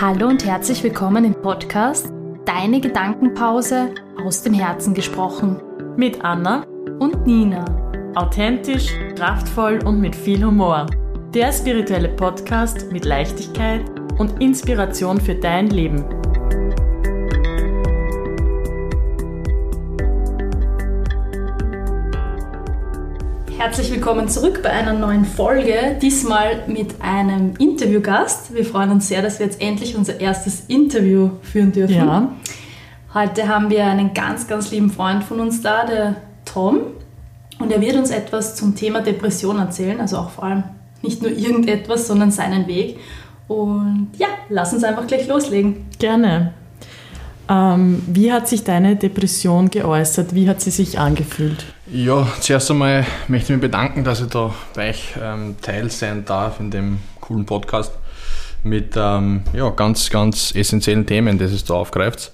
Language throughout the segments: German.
Hallo und herzlich willkommen im Podcast Deine Gedankenpause aus dem Herzen gesprochen. Mit Anna Und Nina. authentisch, kraftvoll und mit viel Humor. Der spirituelle Podcast mit Leichtigkeit und Inspiration für dein Leben. Herzlich willkommen zurück bei einer neuen Folge, diesmal mit einem Interviewgast. Wir freuen uns sehr, dass wir jetzt endlich unser erstes Interview führen dürfen. Ja. Heute haben wir einen ganz, ganz lieben Freund von uns da, der Tom. Und er wird uns etwas zum Thema Depression erzählen, also auch vor allem nicht nur irgendetwas, sondern seinen Weg. Und ja, lass uns einfach gleich loslegen. Gerne. Ähm, wie hat sich deine Depression geäußert? Wie hat sie sich angefühlt? Ja, zuerst einmal möchte ich mich bedanken, dass ich da bei euch ähm, Teil sein darf in dem coolen Podcast mit ähm, ja, ganz, ganz essentiellen Themen, das es da aufgreift.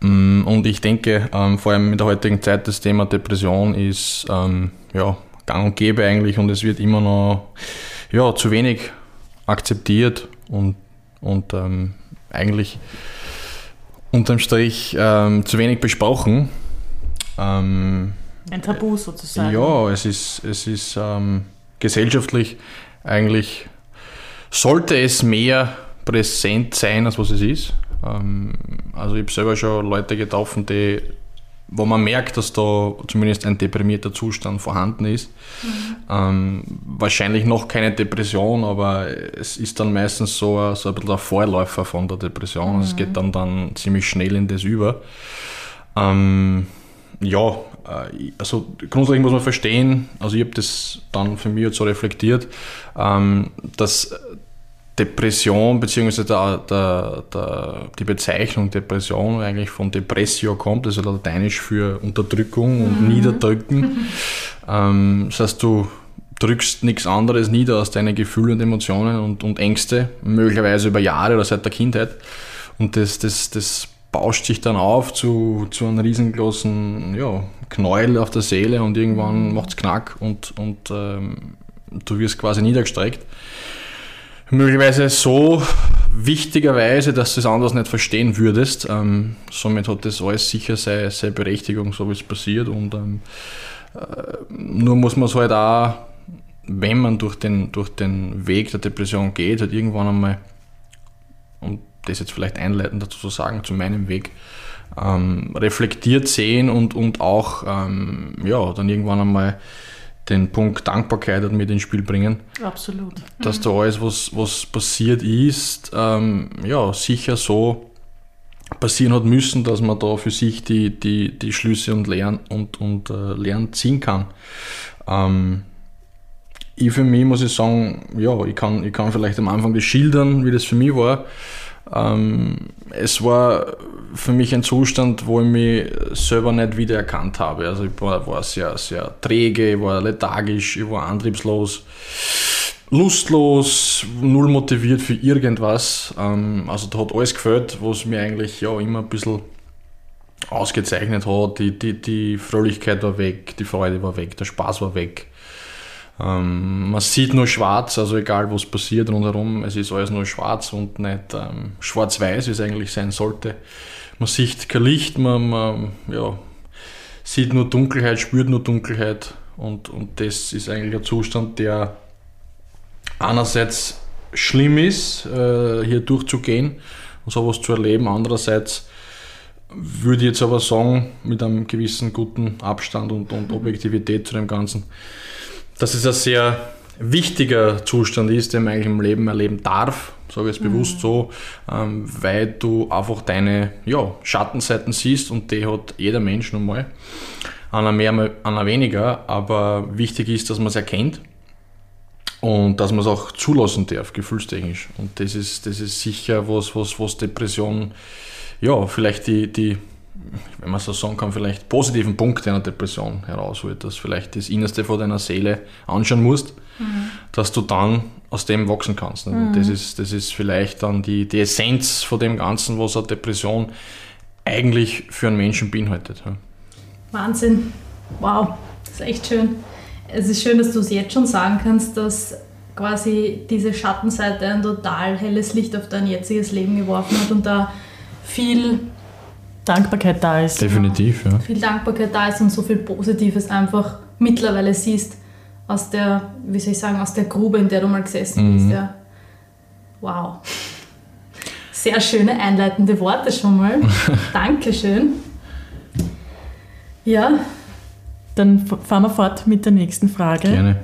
Mm, Und ich denke, ähm, vor allem in der heutigen Zeit, das Thema Depression ist ähm, ja, gang und gäbe eigentlich und es wird immer noch ja, zu wenig akzeptiert und, und ähm, eigentlich unterm Strich ähm, zu wenig besprochen. Ähm, Ein Tabu sozusagen. ja, es ist, es ist ähm, gesellschaftlich eigentlich, sollte es mehr präsent sein, als was es ist. Ähm, also ich habe selber schon Leute getroffen, die, wo man merkt, dass da zumindest ein deprimierter Zustand vorhanden ist. Ähm, wahrscheinlich noch keine Depression, aber es ist dann meistens so, ein- so ein bisschen der Vorläufer von der Depression. Also es geht dann, dann ziemlich schnell in das über. Ähm, ja, äh, also grundsätzlich muss man verstehen, also ich habe das dann für mich jetzt so reflektiert, ähm, dass Depression bzw. Der, der, der, die Bezeichnung Depression eigentlich von Depressio kommt, also lateinisch für Unterdrückung und Niederdrücken. Ähm, das heißt, du drückst nichts anderes nieder als deine Gefühle und Emotionen und, und Ängste, möglicherweise über Jahre oder seit der Kindheit. Und das, das, das bauscht sich dann auf zu, zu einem riesengroßen ja, Knäuel auf der Seele und irgendwann macht es Knack und, und ähm, du wirst quasi niedergestreckt. Möglicherweise so wichtigerweise, dass du es anders nicht verstehen würdest. Ähm, somit hat das alles sicher seine, seine Berechtigung, so wie es passiert. Und ähm, äh, nur muss man es halt auch, wenn man durch den, durch den Weg der Depression geht, halt irgendwann einmal, um das jetzt vielleicht einleitend dazu zu sagen, zu meinem Weg, ähm, reflektiert sehen und, und auch ähm, ja, dann irgendwann einmal den Punkt Dankbarkeit halt mit ins Spiel bringen Absolut. dass da alles, was, was passiert ist, ähm, ja, sicher so passieren hat müssen, dass man da für sich die, die, die Schlüsse und Lernen und, und äh, Lernen ziehen kann. Ähm, ich für mich muss ich sagen, ja, ich kann, ich kann vielleicht am Anfang das schildern, wie das für mich war. Ähm, es war für mich ein Zustand, wo ich mich selber nicht wiedererkannt habe. Also ich war, war sehr, sehr träge, ich war lethargisch, ich war antriebslos, lustlos, null motiviert für irgendwas. Ähm, also da hat alles gefällt, was mir eigentlich ja immer ein bisschen ausgezeichnet hat. Die, die, die Fröhlichkeit war weg, die Freude war weg, der Spaß war weg. Ähm, man sieht nur schwarz, also egal was passiert rundherum, es ist alles nur schwarz und nicht ähm, schwarz-weiß, wie es eigentlich sein sollte. Man sieht kein Licht, man, man ja, sieht nur Dunkelheit, spürt nur Dunkelheit und, und das ist eigentlich ein Zustand, der einerseits schlimm ist, äh, hier durchzugehen und sowas zu erleben, andererseits würde ich jetzt aber sagen, mit einem gewissen guten Abstand und, und Objektivität zu dem Ganzen, dass es ein sehr wichtiger Zustand ist, den man eigentlich im Leben erleben darf, sage ich jetzt bewusst so, ähm, weil du einfach deine ja, Schattenseiten siehst und die hat jeder Mensch nun mal. Einer mehr, einer weniger, aber wichtig ist, dass man es erkennt und dass man es auch zulassen darf, gefühlstechnisch. Und das ist, das ist sicher was, was, was Depression, ja, vielleicht die, die, wenn man so sagen kann, vielleicht positiven Punkte einer Depression herausholt, dass vielleicht das Innerste von deiner Seele anschauen musst, dass du dann aus dem wachsen kannst. Und das, ist, das ist vielleicht dann die, die Essenz von dem Ganzen, was eine Depression eigentlich für einen Menschen beinhaltet. Wahnsinn. Wow, das ist echt schön. Es ist schön, dass du es jetzt schon sagen kannst, dass quasi diese Schattenseite ein total helles Licht auf dein jetziges Leben geworfen hat und da viel Dankbarkeit da ist. Definitiv, ja. viel Dankbarkeit da ist und so viel Positives einfach mittlerweile siehst aus der, wie soll ich sagen, aus der Grube, in der du mal gesessen bist. Ja. Wow. Sehr schöne einleitende Worte schon mal. Dankeschön. Ja, Dann fahren wir fort mit der nächsten Frage. Gerne.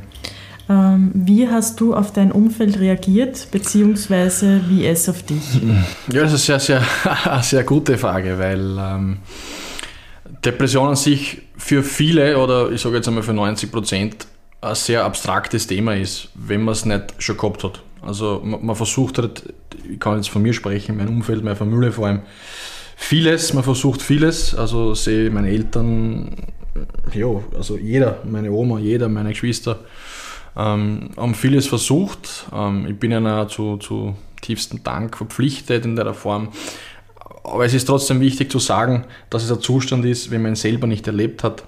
Ähm, wie hast du auf dein Umfeld reagiert, beziehungsweise wie es auf dich? Ja, das ist eine sehr, sehr, sehr gute Frage, weil ähm, Depression an sich für viele oder ich sage jetzt einmal für 90 Prozent ein sehr abstraktes Thema ist, wenn man es nicht schon gehabt hat. Also man, man versucht halt, ich kann jetzt von mir sprechen, mein Umfeld, meine Familie vor allem, vieles, man versucht vieles, also sehe meine Eltern, ja, also jeder, meine Oma, jeder, meine Geschwister, ähm, haben vieles versucht. Ähm, ich bin ihnen zu, zu tiefstem Dank verpflichtet in der Form. Aber es ist trotzdem wichtig zu sagen, dass es ein Zustand ist, wenn man ihn selber nicht erlebt hat,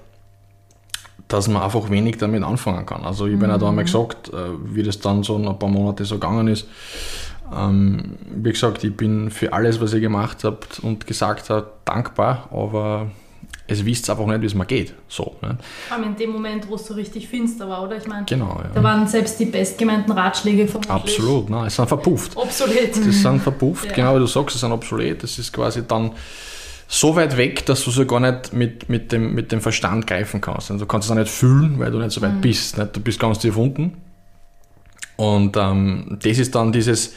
dass man einfach wenig damit anfangen kann. Also ich habe mhm. da einmal gesagt, äh, wie das dann so ein paar Monate so gegangen ist. Ähm, wie gesagt, ich bin für alles, was ihr gemacht habt und gesagt habt, dankbar, aber es wisst einfach nicht, wie es mir geht. So, ne? vor allem in dem Moment, wo es so richtig finster war, oder? Ich meine, Genau, da ja. waren selbst die bestgemeinten Ratschläge vermutlich Absolut, nein, es sind verpufft. obsolet. Das sind verpufft, Ja. genau wie du sagst, sie sind obsolet. Das ist quasi dann so weit weg, dass du sie gar nicht mit, mit, dem, mit dem Verstand greifen kannst. Also du kannst es auch nicht fühlen, weil du nicht so weit bist. Nicht? Du bist ganz tief unten. Und ähm, das ist dann dieses,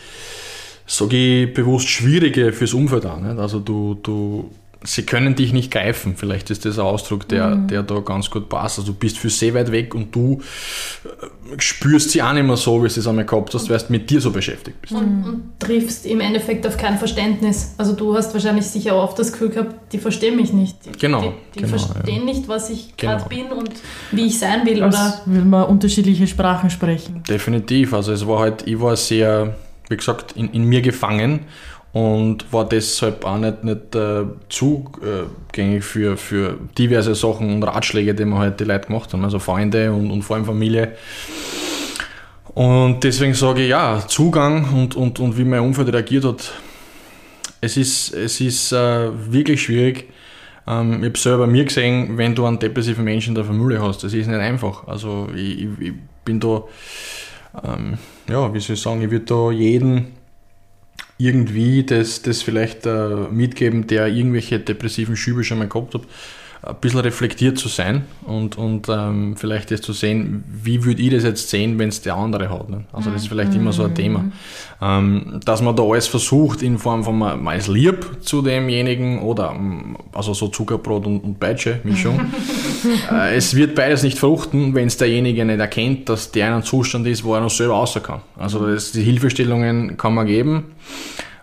sage ich bewusst, Schwierige fürs Umfeld. Nicht? Also du, du, sie können dich nicht greifen. Vielleicht ist das ein Ausdruck, der, der da ganz gut passt. Also du bist für sehr weit weg und du äh, spürst sie auch nicht mehr so, wie du es einmal gehabt hast, weil du mit dir so beschäftigt bist. und, und triffst im Endeffekt auf kein Verständnis. Also du hast wahrscheinlich sicher auch oft das Gefühl gehabt, die verstehen mich nicht. Die, Genau, Die, die genau, verstehen nicht, was ich Genau. gerade bin und wie ich sein will. Als Oder will man unterschiedliche Sprachen sprechen. Definitiv. Also es war halt, ich war sehr, wie gesagt, in, in mir gefangen und war deshalb auch nicht, nicht äh, zugängig für, für diverse Sachen und Ratschläge, die mir halt die Leute gemacht haben, also Freunde und, und vor allem Familie. Und deswegen sage ich ja, Zugang und, und, und wie mein Umfeld reagiert hat, es ist, es ist äh, wirklich schwierig. Ähm, ich habe selber mir gesehen, wenn du einen depressiven Menschen in der Familie hast, das ist nicht einfach. Also ich, ich, ich bin da, ähm, ja, wie soll ich sagen, ich würde da jeden irgendwie das, das vielleicht äh, mitgeben, der irgendwelche depressiven Schübe schon mal gehabt hat, ein bisschen reflektiert zu sein und, und ähm, vielleicht das zu sehen, wie würde ich das jetzt sehen, wenn es der andere hat. Ne? Also das ist vielleicht immer so ein Thema. Ähm, dass man da alles versucht in Form von man, man ist lieb zu demjenigen oder ähm, also so Zuckerbrot und, und Peitsche Mischung. äh, es wird beides nicht fruchten, wenn es derjenige nicht erkennt, dass der in einem Zustand ist, wo er noch selber raus kann. Also das, die Hilfestellungen kann man geben.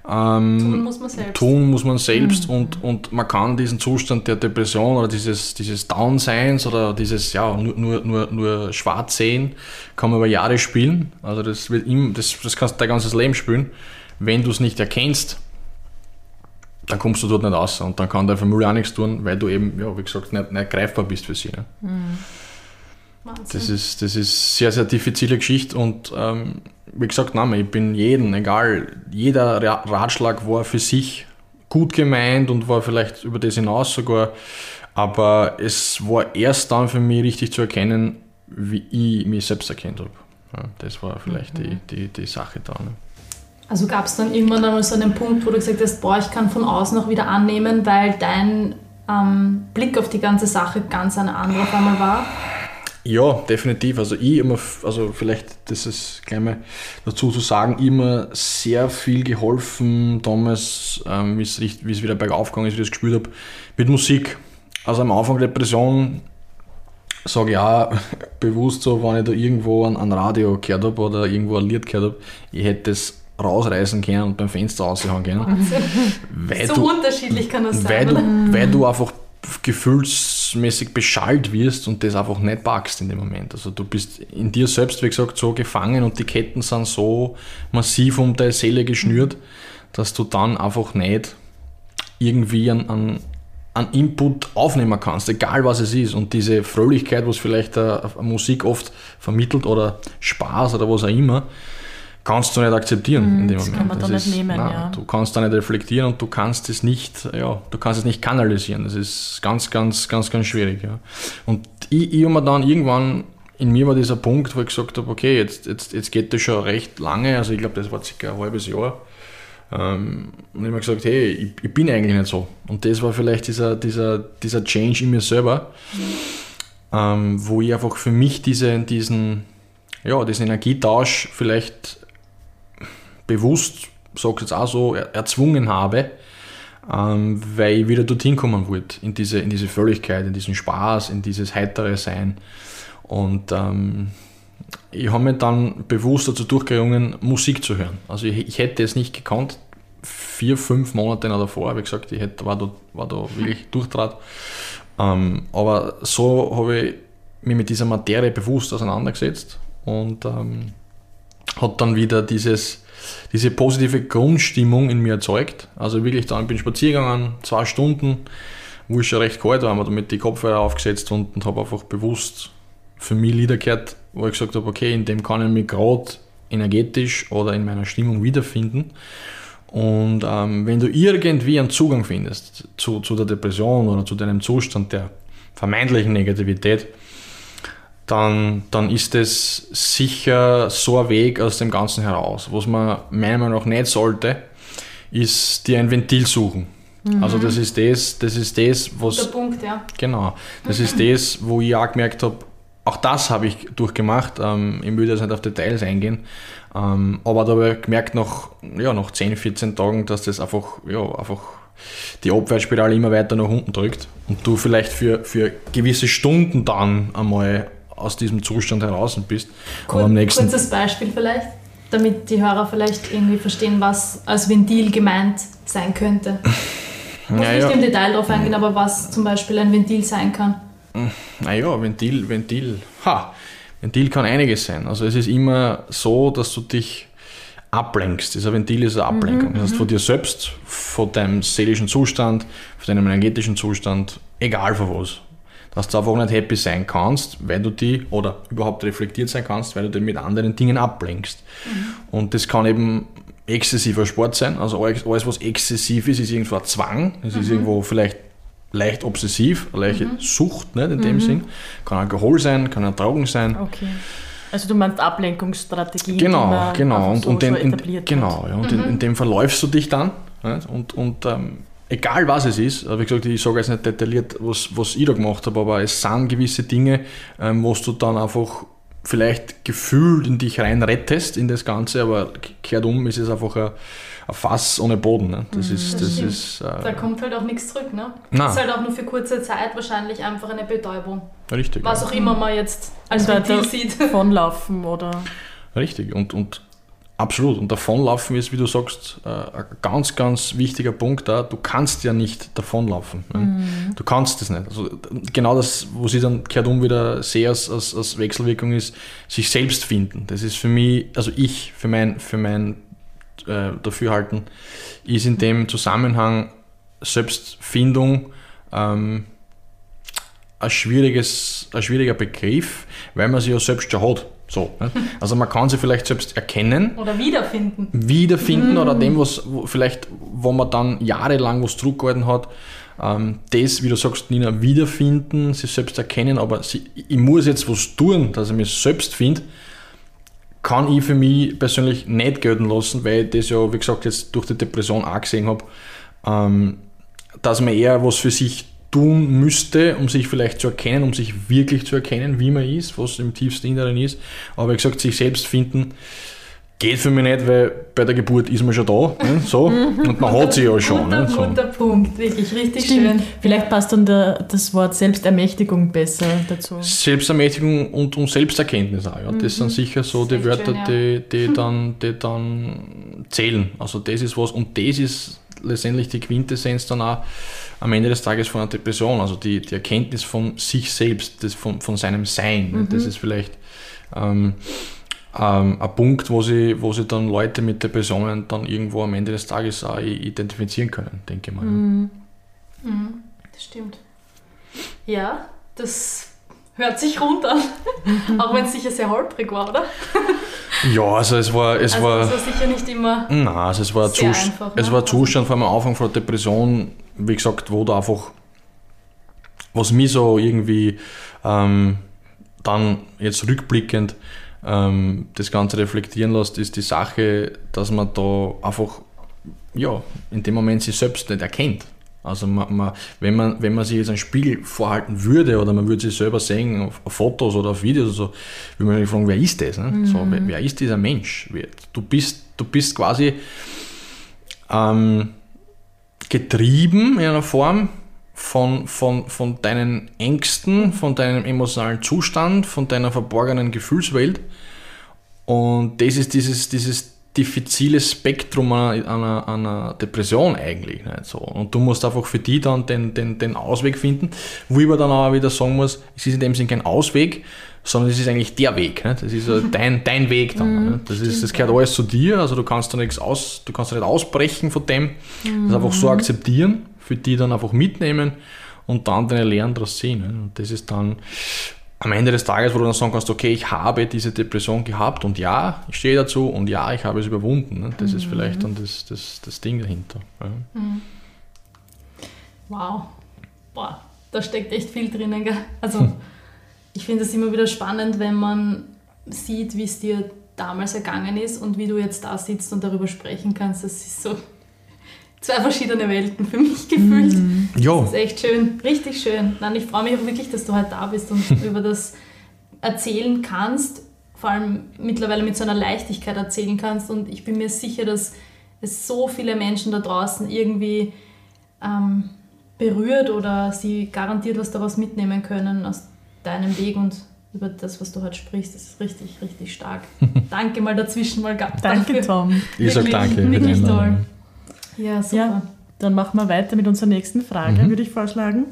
Ähm, tun muss man selbst. tun muss man selbst und, und man kann diesen Zustand der Depression oder dieses, dieses Downseins oder dieses ja, nur, nur, nur, nur schwarz sehen, kann man über Jahre spielen. Also das wird ihm, das, das kannst du dein ganzes Leben spielen. Wenn du es nicht erkennst, dann kommst du dort nicht raus und dann kann deine Familie auch nichts tun, weil du eben, ja, wie gesagt, nicht, nicht greifbar bist für sie. Ne? Wahnsinn. Das ist, das ist sehr, sehr diffizile Geschichte und ähm, wie gesagt, nein, ich bin jeden, egal, jeder Ra- Ratschlag war für sich gut gemeint und war vielleicht über das hinaus sogar, aber es war erst dann für mich richtig zu erkennen, wie ich mich selbst erkannt habe. Ja, das war vielleicht die, die, die Sache da. Ne? Also gab es dann irgendwann einmal so einen Punkt, wo du gesagt hast, boah, ich kann von außen auch wieder annehmen, weil dein ähm, Blick auf die ganze Sache ganz ein anderer auf einmal war? Ja, definitiv. Also ich immer, also vielleicht, das ist gleich mal dazu zu sagen, immer sehr viel geholfen damals, ähm, wie es wieder bergauf gegangen ist, wie ich das gespürt habe, mit Musik. Also am Anfang Depression sage ich auch bewusst so, wenn ich da irgendwo ein, ein Radio gehört habe oder irgendwo ein Lied gehört habe, ich hätte das rausreißen können und beim Fenster raushauen können. Weil So du, unterschiedlich kann das weil sein, du, oder? weil du einfach gefühlsmäßig beschallt wirst und das einfach nicht packst in dem Moment. Also du bist in dir selbst, wie gesagt, so gefangen und die Ketten sind so massiv um deine Seele geschnürt, dass du dann einfach nicht irgendwie an, an an Input aufnehmen kannst, egal was es ist. Und diese Fröhlichkeit, was vielleicht Musik oft vermittelt oder Spaß oder was auch immer, kannst du nicht akzeptieren Mhm, in dem das Moment. kann man da nicht nehmen, nein, ja. Du kannst da nicht reflektieren und du kannst es nicht, ja, du kannst es nicht kanalisieren. Das ist ganz, ganz, ganz, ganz schwierig. Ja. Und ich, ich habe mir dann irgendwann, in mir war dieser Punkt, wo ich gesagt habe, okay, jetzt, jetzt, jetzt geht das schon recht lange, also ich glaube, das war circa ein halbes Jahr. Ähm, und ich habe mir gesagt, hey, ich, ich bin eigentlich nicht so. Und das war vielleicht dieser, dieser, dieser Change in mir selber, ähm, wo ich einfach für mich diese, diesen, ja, diesen Energietausch vielleicht bewusst, sag jetzt auch so, er, erzwungen habe, ähm, weil ich wieder dorthin kommen wollte, in diese, in diese Fröhlichkeit, in diesen Spaß, in dieses heitere Sein. Und ähm, ich habe mich dann bewusst dazu durchgerungen, Musik zu hören. Also ich, ich hätte es nicht gekannt, vier, fünf Monate noch davor, habe ich gesagt, ich hätte, war, da, war da wirklich durchtrat. Ähm, aber so habe ich mich mit dieser Materie bewusst auseinandergesetzt und ähm, hat dann wieder dieses, diese positive Grundstimmung in mir erzeugt. Also wirklich dann bin ich spazieren gegangen, zwei Stunden, wo ich schon recht kalt war, habe damit die Kopfhörer aufgesetzt und, und habe einfach bewusst für mich Lieder gehört, wo ich gesagt habe, okay, in dem kann ich mich gerade energetisch oder in meiner Stimmung wiederfinden. Und ähm, wenn du irgendwie einen Zugang findest zu, zu der Depression oder zu deinem Zustand der vermeintlichen Negativität, dann, dann ist es sicher so ein Weg aus dem Ganzen heraus. Was man meiner Meinung nach nicht sollte, ist dir ein Ventil suchen. Also das ist das, das ist das, was Der Punkt, ja. Genau. Das ist das, wo ich auch gemerkt habe, auch das habe ich durchgemacht. Ähm, ich will jetzt nicht auf Details eingehen. Ähm, aber da habe ich gemerkt, nach, ja, nach 10, 14 Tagen, dass das einfach, ja, einfach die Abwärtsspirale immer weiter nach unten drückt und du vielleicht für, für gewisse Stunden dann einmal aus diesem Zustand heraus bist. Kur aber am nächsten Kurzes Beispiel vielleicht, damit die Hörer vielleicht irgendwie verstehen, was als Ventil gemeint sein könnte. Muss Ja, nicht im Detail drauf eingehen, aber was zum Beispiel ein Ventil sein kann. Naja, Ventil, Ventil, ha, Ventil kann einiges sein. Also es ist immer so, dass du dich ablenkst. Dieser Ventil ist eine Ablenkung. das heißt, von dir selbst, von deinem seelischen Zustand, von deinem energetischen Zustand, egal von was. Dass du einfach nicht happy sein kannst, weil du die, oder überhaupt reflektiert sein kannst, weil du dich mit anderen Dingen ablenkst. Und das kann eben exzessiver Sport sein. Also alles, was exzessiv ist, ist irgendwo ein Zwang. Es ist irgendwo vielleicht leicht obsessiv, eine leichte Sucht nicht, in dem Sinn. Kann Alkohol sein, kann ein Drogen sein. Okay. Also du meinst Ablenkungsstrategien, die Genau, genau. Und, so und, den, schon in, genau, ja, und in, in dem verläufst du dich dann. Nicht? Und, und ähm, egal was es ist, wie gesagt, ich sage jetzt nicht detailliert, was, was ich da gemacht habe, aber es sind gewisse Dinge, ähm, was du dann einfach vielleicht gefühlt in dich rein rettest in das Ganze, aber kehrt um ist es einfach ein, ein Fass ohne Boden. Ne? Das ist, Das das ist Da äh, kommt halt auch nichts zurück, ne? Nein. Das ist halt auch nur für kurze Zeit wahrscheinlich einfach eine Betäubung. richtig. Was ja. auch immer man jetzt als Da- Ventil da- sieht. davonlaufen oder Richtig. Und, und absolut. Und davonlaufen ist, wie du sagst, äh, ein ganz, ganz wichtiger Punkt da. Du kannst ja nicht davonlaufen. ne? Du kannst es nicht. Also genau das, was ich dann kehrt um wieder sehe als, als, als Wechselwirkung ist, sich selbst finden. Das ist für mich, also ich, für mein, für mein äh, Dafürhalten, ist in dem Zusammenhang Selbstfindung ähm, ein, schwieriges, ein schwieriger Begriff, weil man sie ja selbst schon hat. So, ne? Also man kann sie vielleicht selbst erkennen, Oder wiederfinden. wiederfinden oder dem, was wo vielleicht, wo man dann jahrelang was zurückgehalten hat, ähm, das, wie du sagst, Nina, wiederfinden, sich selbst erkennen, aber sie, ich muss jetzt was tun, dass ich mich selbst finde, kann ich für mich persönlich nicht gelten lassen, weil ich das ja, wie gesagt, jetzt durch die Depression auch gesehen habe, ähm, dass man eher was für sich tun müsste, um sich vielleicht zu erkennen, um sich wirklich zu erkennen, wie man ist, was im tiefsten Inneren ist. Aber wie gesagt, sich selbst finden geht für mich nicht, weil bei der Geburt ist man schon da, ne? so, und man hat sie ja schon. Guter, Ne? So. guter Punkt, wirklich richtig Stimmt. schön. Vielleicht passt dann der, das Wort Selbstermächtigung besser dazu. Selbstermächtigung und, und Selbsterkenntnis auch. Ja. Das sind sicher so die Wörter, schön, ja. die, die, dann, die dann zählen. Also das ist was, und das ist letztendlich die Quintessenz dann auch am Ende des Tages von einer Depression, also die, die Erkenntnis von sich selbst, das von, von seinem Sein. ne. Das ist vielleicht ähm, ähm, ein Punkt, wo sie, wo sie dann Leute mit Depressionen dann irgendwo am Ende des Tages auch identifizieren können, denke ich mal. Das stimmt. Ja, das hört sich rund an. Auch wenn es sicher sehr holprig war, oder? Ja, also es war, es Also war, das war sicher nicht immer. nein, also es war, ein Sehr Zus- einfach, ne? es war ein Zustand vor allem am Anfang von der Depression, wie gesagt, wo da einfach, was mich so irgendwie ähm, dann jetzt rückblickend ähm, das Ganze reflektieren lässt, ist die Sache, dass man da einfach, ja, in dem Moment sich selbst nicht erkennt. Also man, man, wenn, man, wenn man sich jetzt einen Spiegel vorhalten würde oder man würde sich selber sehen auf, auf Fotos oder auf Videos oder so, würde man sich fragen, wer ist das? Ne? So, wer, wer ist dieser Mensch? Du bist, du bist quasi ähm, getrieben in einer Form von, von, von deinen Ängsten, von deinem emotionalen Zustand, von deiner verborgenen Gefühlswelt. Und das ist dieses, dieses diffizile Spektrum einer, einer, einer Depression eigentlich. Nicht? So. Und du musst einfach für die dann den, den, den Ausweg finden, wo ich aber dann auch wieder sagen muss, es ist in dem Sinn kein Ausweg, sondern es ist eigentlich der Weg. Nicht? Das ist so dein, dein Weg dann. nicht? Das, ist, das gehört alles zu dir, also du kannst da nichts aus, du kannst da nicht ausbrechen von dem, das einfach so akzeptieren, für die dann einfach mitnehmen und dann deine Lehren daraus ziehen. nicht? Und das ist dann am Ende des Tages, wo du dann sagen kannst, okay, ich habe diese Depression gehabt und ja, ich stehe dazu und ja, ich habe es überwunden. Ne? Das ist vielleicht dann das, das, das Ding dahinter. Ja. Wow. Boah, da steckt echt viel drinnen. Gell? Also, ich finde es immer wieder spannend, wenn man sieht, wie es dir damals ergangen ist und wie du jetzt da sitzt und darüber sprechen kannst. Das ist so zwei verschiedene Welten für mich gefühlt. Ja, Das ist echt schön, richtig schön. Nein, ich freue mich auch wirklich, dass du heute da bist und über das erzählen kannst, vor allem mittlerweile mit so einer Leichtigkeit erzählen kannst. Und ich bin mir sicher, dass es so viele Menschen da draußen irgendwie ähm, berührt oder sie garantiert was daraus mitnehmen können aus deinem Weg und über das, was du heute sprichst. Das ist richtig, richtig stark. Danke mal dazwischen mal Danke, dafür. Tom. ich sage danke. Wirklich toll. Ja, super. Ja, dann machen wir weiter mit unserer nächsten Frage, Mhm. würde ich vorschlagen.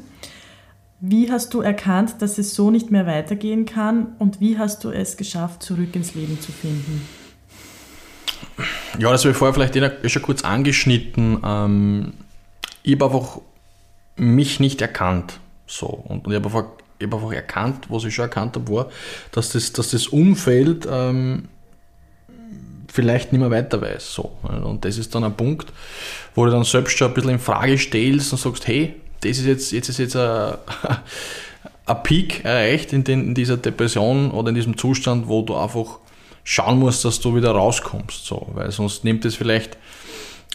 Wie hast du erkannt, dass es so nicht mehr weitergehen kann und wie hast du es geschafft, zurück ins Leben zu finden? Ja, das habe ich vorher vielleicht eh schon kurz angeschnitten. Ähm, ich habe einfach mich nicht erkannt. So. Und, und ich habe einfach, ich hab einfach erkannt, was ich schon erkannt habe, war, dass das, dass das Umfeld ähm, vielleicht nicht mehr weiter weiß. So. Und das ist dann ein Punkt, wo du dann selbst schon ein bisschen in Frage stellst und sagst, hey, das ist jetzt, jetzt ist jetzt ein, ein Peak erreicht in, den, in dieser Depression oder in diesem Zustand, wo du einfach schauen musst, dass du wieder rauskommst. So. Weil sonst nimmt es vielleicht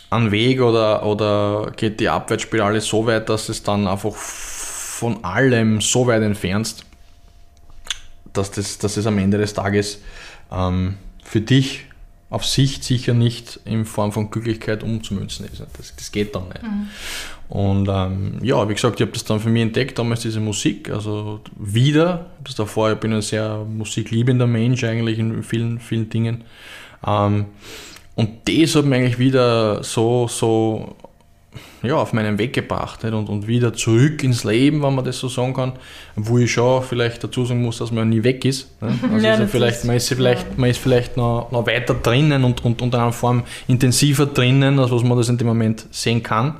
einen Weg oder, oder geht die Abwärtsspirale so weit, dass es dann einfach von allem so weit entfernst, dass das, dass das am Ende des Tages ähm, für dich auf Sicht sicher nicht in Form von Glücklichkeit umzumünzen ist. Das, das geht dann nicht. Und ähm, ja, wie gesagt, ich habe das dann für mich entdeckt, damals diese Musik, also wieder, das davor, ich bin ein sehr musikliebender Mensch eigentlich in vielen, vielen Dingen. Ähm, und das hat mich eigentlich wieder so, so ja, auf meinen Weg gebracht nicht? Und, und wieder zurück ins Leben, wenn man das so sagen kann, wo ich schon vielleicht dazu sagen muss, dass man nie weg ist. Also Ja, ist ja vielleicht, ist- man, ist ja vielleicht, man ist vielleicht noch, noch weiter drinnen und, und, in einer Form intensiver drinnen, als was man das in dem Moment sehen kann.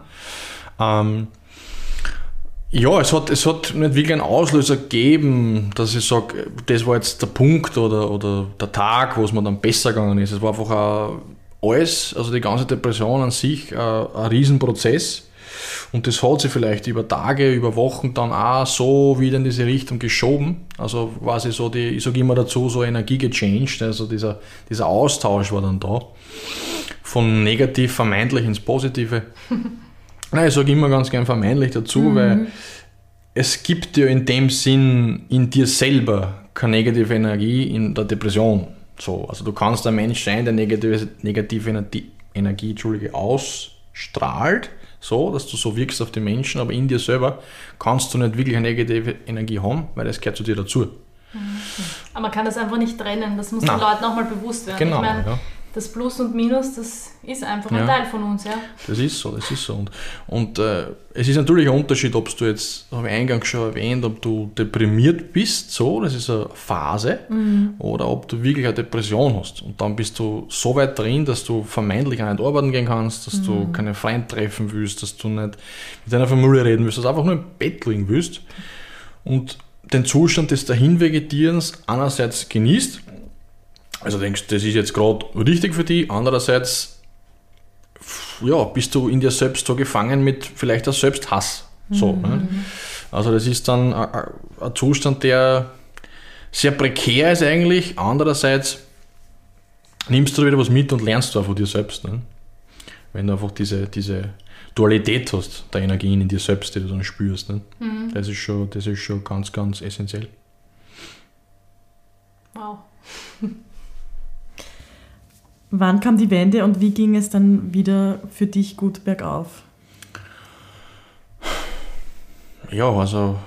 Ähm, ja, es hat, es hat nicht wirklich einen Auslöser gegeben, dass ich sage, das war jetzt der Punkt oder, oder der Tag, wo es mir dann besser gegangen ist. Es war einfach ein, alles, also die ganze Depression an sich, ein, ein Riesenprozess. Und das hat sich vielleicht über Tage, über Wochen dann auch so wieder in diese Richtung geschoben. Also quasi so die, ich sage immer dazu, so Energie gechanged. Also dieser, dieser Austausch war dann da. Von negativ vermeintlich ins Positive. Nein, ich sage immer ganz gern vermeintlich dazu, weil es gibt ja in dem Sinn in dir selber keine negative Energie in der Depression. So, also du kannst ein Mensch sein, der negative, negative Energie, Energie Entschuldige, ausstrahlt, so, dass du so wirkst auf die Menschen, aber in dir selber kannst du nicht wirklich eine negative Energie haben, weil das gehört zu dir dazu. Aber man kann das einfach nicht trennen. Das muss Nein. den Leuten auch mal bewusst werden. Genau, ich meine, ja. Das Plus und Minus, das ist einfach ein Ja. Teil von uns, ja. Das ist so, das ist so. Und, und äh, es ist natürlich ein Unterschied, ob du jetzt, habe ich eingangs schon erwähnt, ob du deprimiert bist, so, das ist eine Phase, oder ob du wirklich eine Depression hast. Und dann bist du so weit drin, dass du vermeintlich auch nicht arbeiten gehen kannst, dass du keine Freunde treffen willst, dass du nicht mit deiner Familie reden willst, dass du einfach nur im Bett liegen willst. Und den Zustand des Dahinvegetierens einerseits genießt, also denkst, das ist jetzt gerade richtig für dich, andererseits ja, bist du in dir selbst so gefangen mit vielleicht auch Selbsthass. So, ne? Also das ist dann ein- Zustand, der sehr prekär ist eigentlich. Andererseits nimmst du wieder was mit und lernst du auch von dir selbst. Ne? Wenn du einfach diese, diese Dualität hast, der Energien in dir selbst, die du dann spürst. Ne? Das, ist schon, das ist schon ganz, ganz essentiell. Wow. Wann kam die Wende und wie ging es dann wieder für dich gut bergauf? Ja, also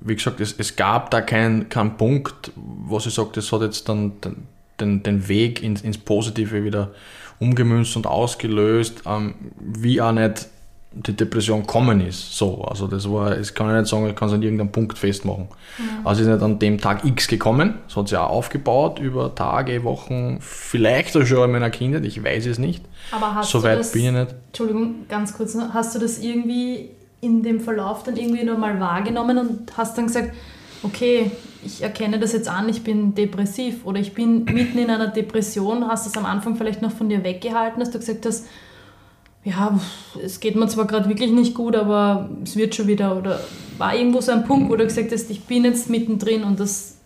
wie gesagt, es, es gab da keinen keinen Punkt, was ich sage, das hat jetzt dann den, den, den Weg ins, ins Positive wieder umgemünzt und ausgelöst, ähm, wie auch nicht die Depression kommen ist. So, also das war, das kann ich nicht sagen, ich kann es an irgendeinem Punkt festmachen. Also es ist nicht an dem Tag X gekommen, es hat sich auch aufgebaut über Tage, Wochen, vielleicht auch schon in meiner Kindheit, ich weiß es nicht. Aber hast so du das, bin ich nicht. Entschuldigung, ganz kurz hast du das irgendwie in dem Verlauf dann irgendwie nochmal wahrgenommen und hast dann gesagt, okay, ich erkenne das jetzt an, ich bin depressiv oder ich bin mitten in einer Depression, hast du es am Anfang vielleicht noch von dir weggehalten, dass du gesagt hast, ja, es geht mir zwar gerade wirklich nicht gut, aber es wird schon wieder. Oder war irgendwo so ein Punkt, wo du gesagt hast, ich bin jetzt mittendrin und das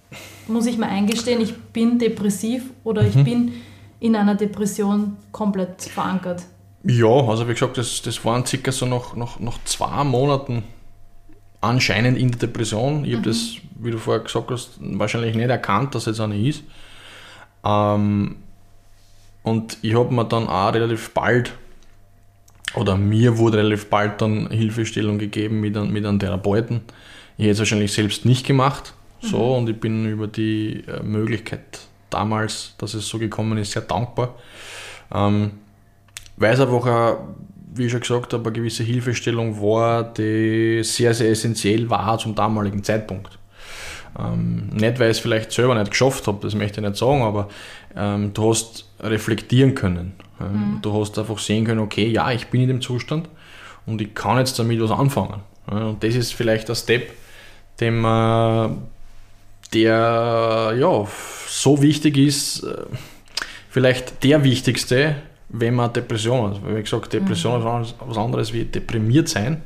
muss ich mir eingestehen, ich bin depressiv oder ich bin in einer Depression komplett verankert. Ja, also wie gesagt, das, das waren circa so nach, nach, nach zwei Monaten anscheinend in der Depression. Ich habe das, wie du vorher gesagt hast, wahrscheinlich nicht erkannt, dass es eine ist. Ähm, und ich habe mir dann auch relativ bald, oder mir wurde relativ bald dann Hilfestellung gegeben mit, einem- mit einem Therapeuten. Ich hätte es wahrscheinlich selbst nicht gemacht. So, und ich bin über die äh, Möglichkeit damals, dass es so gekommen ist, sehr dankbar. Ähm, weil es einfach, auch, wie ich schon gesagt habe, eine gewisse Hilfestellung war, die sehr, sehr essentiell war zum damaligen Zeitpunkt. Ähm, nicht, weil ich es vielleicht selber nicht geschafft habe, das möchte ich nicht sagen, aber ähm, du hast reflektieren können. Ähm, Du hast einfach sehen können, okay, ja, ich bin in dem Zustand und ich kann jetzt damit was anfangen. Und das ist vielleicht der Step, den man, der ja, so wichtig ist, äh, vielleicht der wichtigste, wenn man Depression hat. Weil, Wie gesagt, Depression ist was- anderes wie deprimiert sein.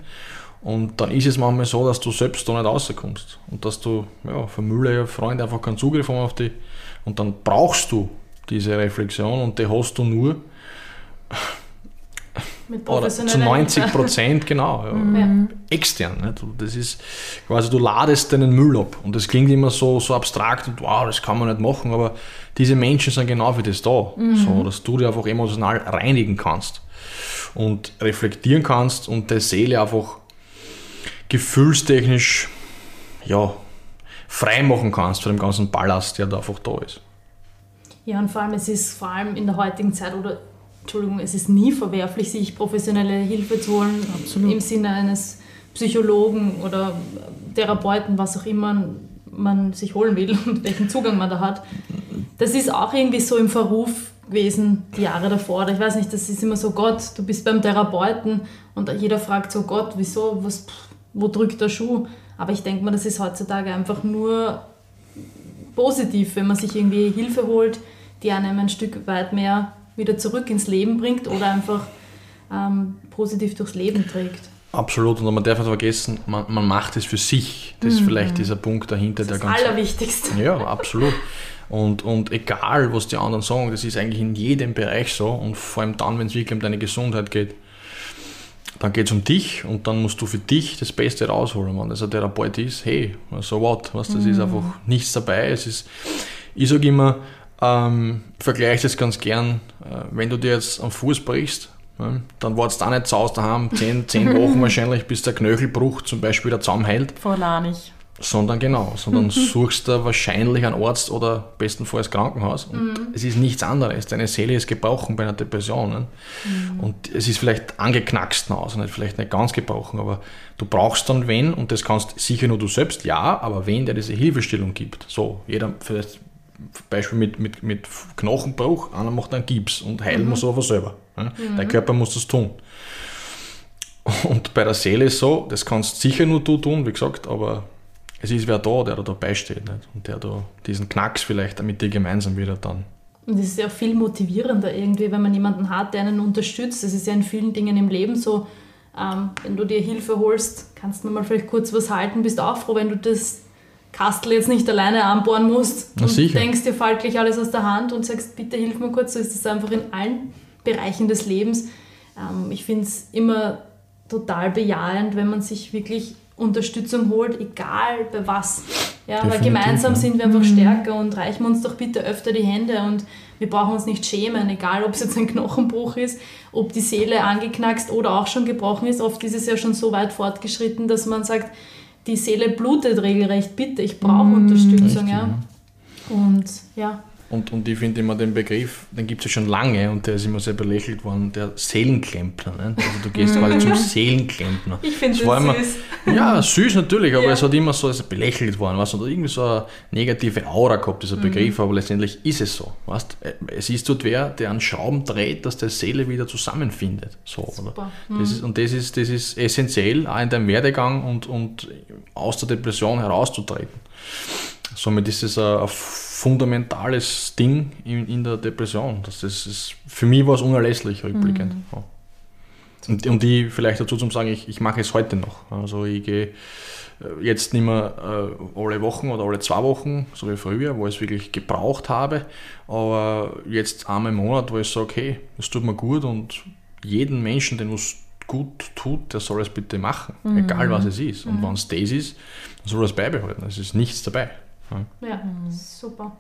Und dann ist es manchmal so, dass du selbst da nicht rauskommst. Und dass du, ja, Familie, Freunde einfach keinen Zugriff haben auf dich. Und dann brauchst du diese Reflexion und die hast du nur Mit zu professioneller 90 Hilfe. Prozent, genau. Ja, Ja. extern. Nicht? Und Das ist quasi, du ladest deinen Müll ab. Und das klingt immer so, so abstrakt und wow, das kann man nicht machen, aber diese Menschen sind genau für das da. So, dass du dich einfach emotional reinigen kannst und reflektieren kannst und der Seele einfach gefühlstechnisch ja, frei machen kannst von dem ganzen Ballast, der da einfach da ist. Ja, und vor allem, es ist vor allem in der heutigen Zeit, oder Entschuldigung, es ist nie verwerflich, sich professionelle Hilfe zu holen, Absolut. im Sinne eines Psychologen oder Therapeuten, was auch immer man sich holen will und welchen Zugang man da hat. Das ist auch irgendwie so im Verruf gewesen, die Jahre davor. Ich weiß nicht, das ist immer so, Gott, du bist beim Therapeuten und jeder fragt so, Gott, wieso, was, wo drückt der Schuh? Aber ich denke mal, das ist heutzutage einfach nur positiv, wenn man sich irgendwie Hilfe holt, die einem ein Stück weit mehr wieder zurück ins Leben bringt oder einfach ähm, positiv durchs Leben trägt. Absolut, und man darf nicht vergessen, man, man macht es für sich. Das ist vielleicht dieser Punkt dahinter, Das der ist das ganz Allerwichtigste. Ja, absolut. Und, und egal, was die anderen sagen, das ist eigentlich in jedem Bereich so. Und vor allem dann, wenn es wirklich um deine Gesundheit geht, dann geht es um dich und dann musst du für dich das Beste rausholen. Wenn das ein Therapeut ist, hey, so what? Was, das ist einfach nichts dabei. Es ist, ich sage immer, ähm, vergleiche das ganz gern, äh, wenn du dir jetzt am Fuß brichst, ja, dann wartest du auch nicht zu Hause daheim, zehn, zehn Wochen wahrscheinlich, bis der Knöchelbruch zum Beispiel wieder zusammenhält. Vor nicht. sondern genau, sondern suchst du wahrscheinlich einen Arzt oder bestenfalls Krankenhaus. Und mhm. es ist nichts anderes. Deine Seele ist gebrochen bei einer Depression. Ne? Mhm. Und es ist vielleicht angeknackst aus, nicht, vielleicht nicht ganz gebrochen, aber du brauchst dann wen, und das kannst sicher nur du selbst, ja, aber wen, der diese Hilfestellung gibt. So, jeder, vielleicht Beispiel mit, mit, mit Knochenbruch, einer macht einen Gips und heilen mhm. muss aber selber. Ne? Der Körper muss das tun. Und bei der Seele ist so, das kannst sicher nur du tun, wie gesagt, aber es ist wer da, der da dabei steht nicht? und der da diesen Knacks vielleicht mit dir gemeinsam wieder dann. Und es ist ja viel motivierender irgendwie, wenn man jemanden hat, der einen unterstützt. Das ist ja in vielen Dingen im Leben so, ähm, wenn du dir Hilfe holst, kannst du mal vielleicht kurz was halten, bist auch froh, wenn du das Kastel jetzt nicht alleine anbohren musst Na, und sicher. denkst, dir fällt gleich alles aus der Hand und sagst, bitte hilf mir kurz. So ist es einfach in allen Bereichen des Lebens. Ähm, ich finde es immer total bejahend, wenn man sich wirklich Unterstützung holt, egal bei was. Ja, weil gemeinsam ja. sind wir einfach mhm. stärker und reichen uns doch bitte öfter die Hände und wir brauchen uns nicht schämen, egal ob es jetzt ein Knochenbruch ist, ob die Seele angeknackst oder auch schon gebrochen ist. Oft ist es ja schon so weit fortgeschritten, dass man sagt, die Seele blutet regelrecht, bitte, ich brauche mhm. Unterstützung. Richtig, ja. Und ja, und, und ich finde immer den Begriff, den gibt es ja schon lange und der ist immer sehr belächelt worden, der Seelenklempner. Ne? Also du gehst quasi zum Seelenklempner. Ich finde das, das immer, süß. Ja, süß natürlich, aber ja. es hat immer so also belächelt worden, was? Oder irgendwie so eine negative Aura gehabt, dieser Begriff, mhm. aber letztendlich ist es so. Weißt? Es ist dort wer, der einen Schrauben dreht, dass der Seele wieder zusammenfindet. So, Super. Mhm. Das ist, und das ist, das ist essentiell, auch in deinem Werdegang und, und aus der Depression herauszutreten. Somit ist es ein, ein fundamentales Ding in, in, der Depression. Das ist, ist, für mich war es unerlässlich rückblickend. Mhm. Ja. Und, und ich vielleicht dazu zum sagen, ich, ich mache es heute noch. Also ich gehe äh, jetzt nicht mehr äh, alle Wochen oder alle zwei Wochen, so wie früher, wo ich es wirklich gebraucht habe. Aber jetzt einmal im Monat, wo ich sage, okay, es tut mir gut und jeden Menschen, den es gut tut, der soll es bitte machen, mhm. egal was es ist. Und mhm. wenn es das ist, dann soll er es beibehalten. Es ist nichts dabei. Ja, mhm. super.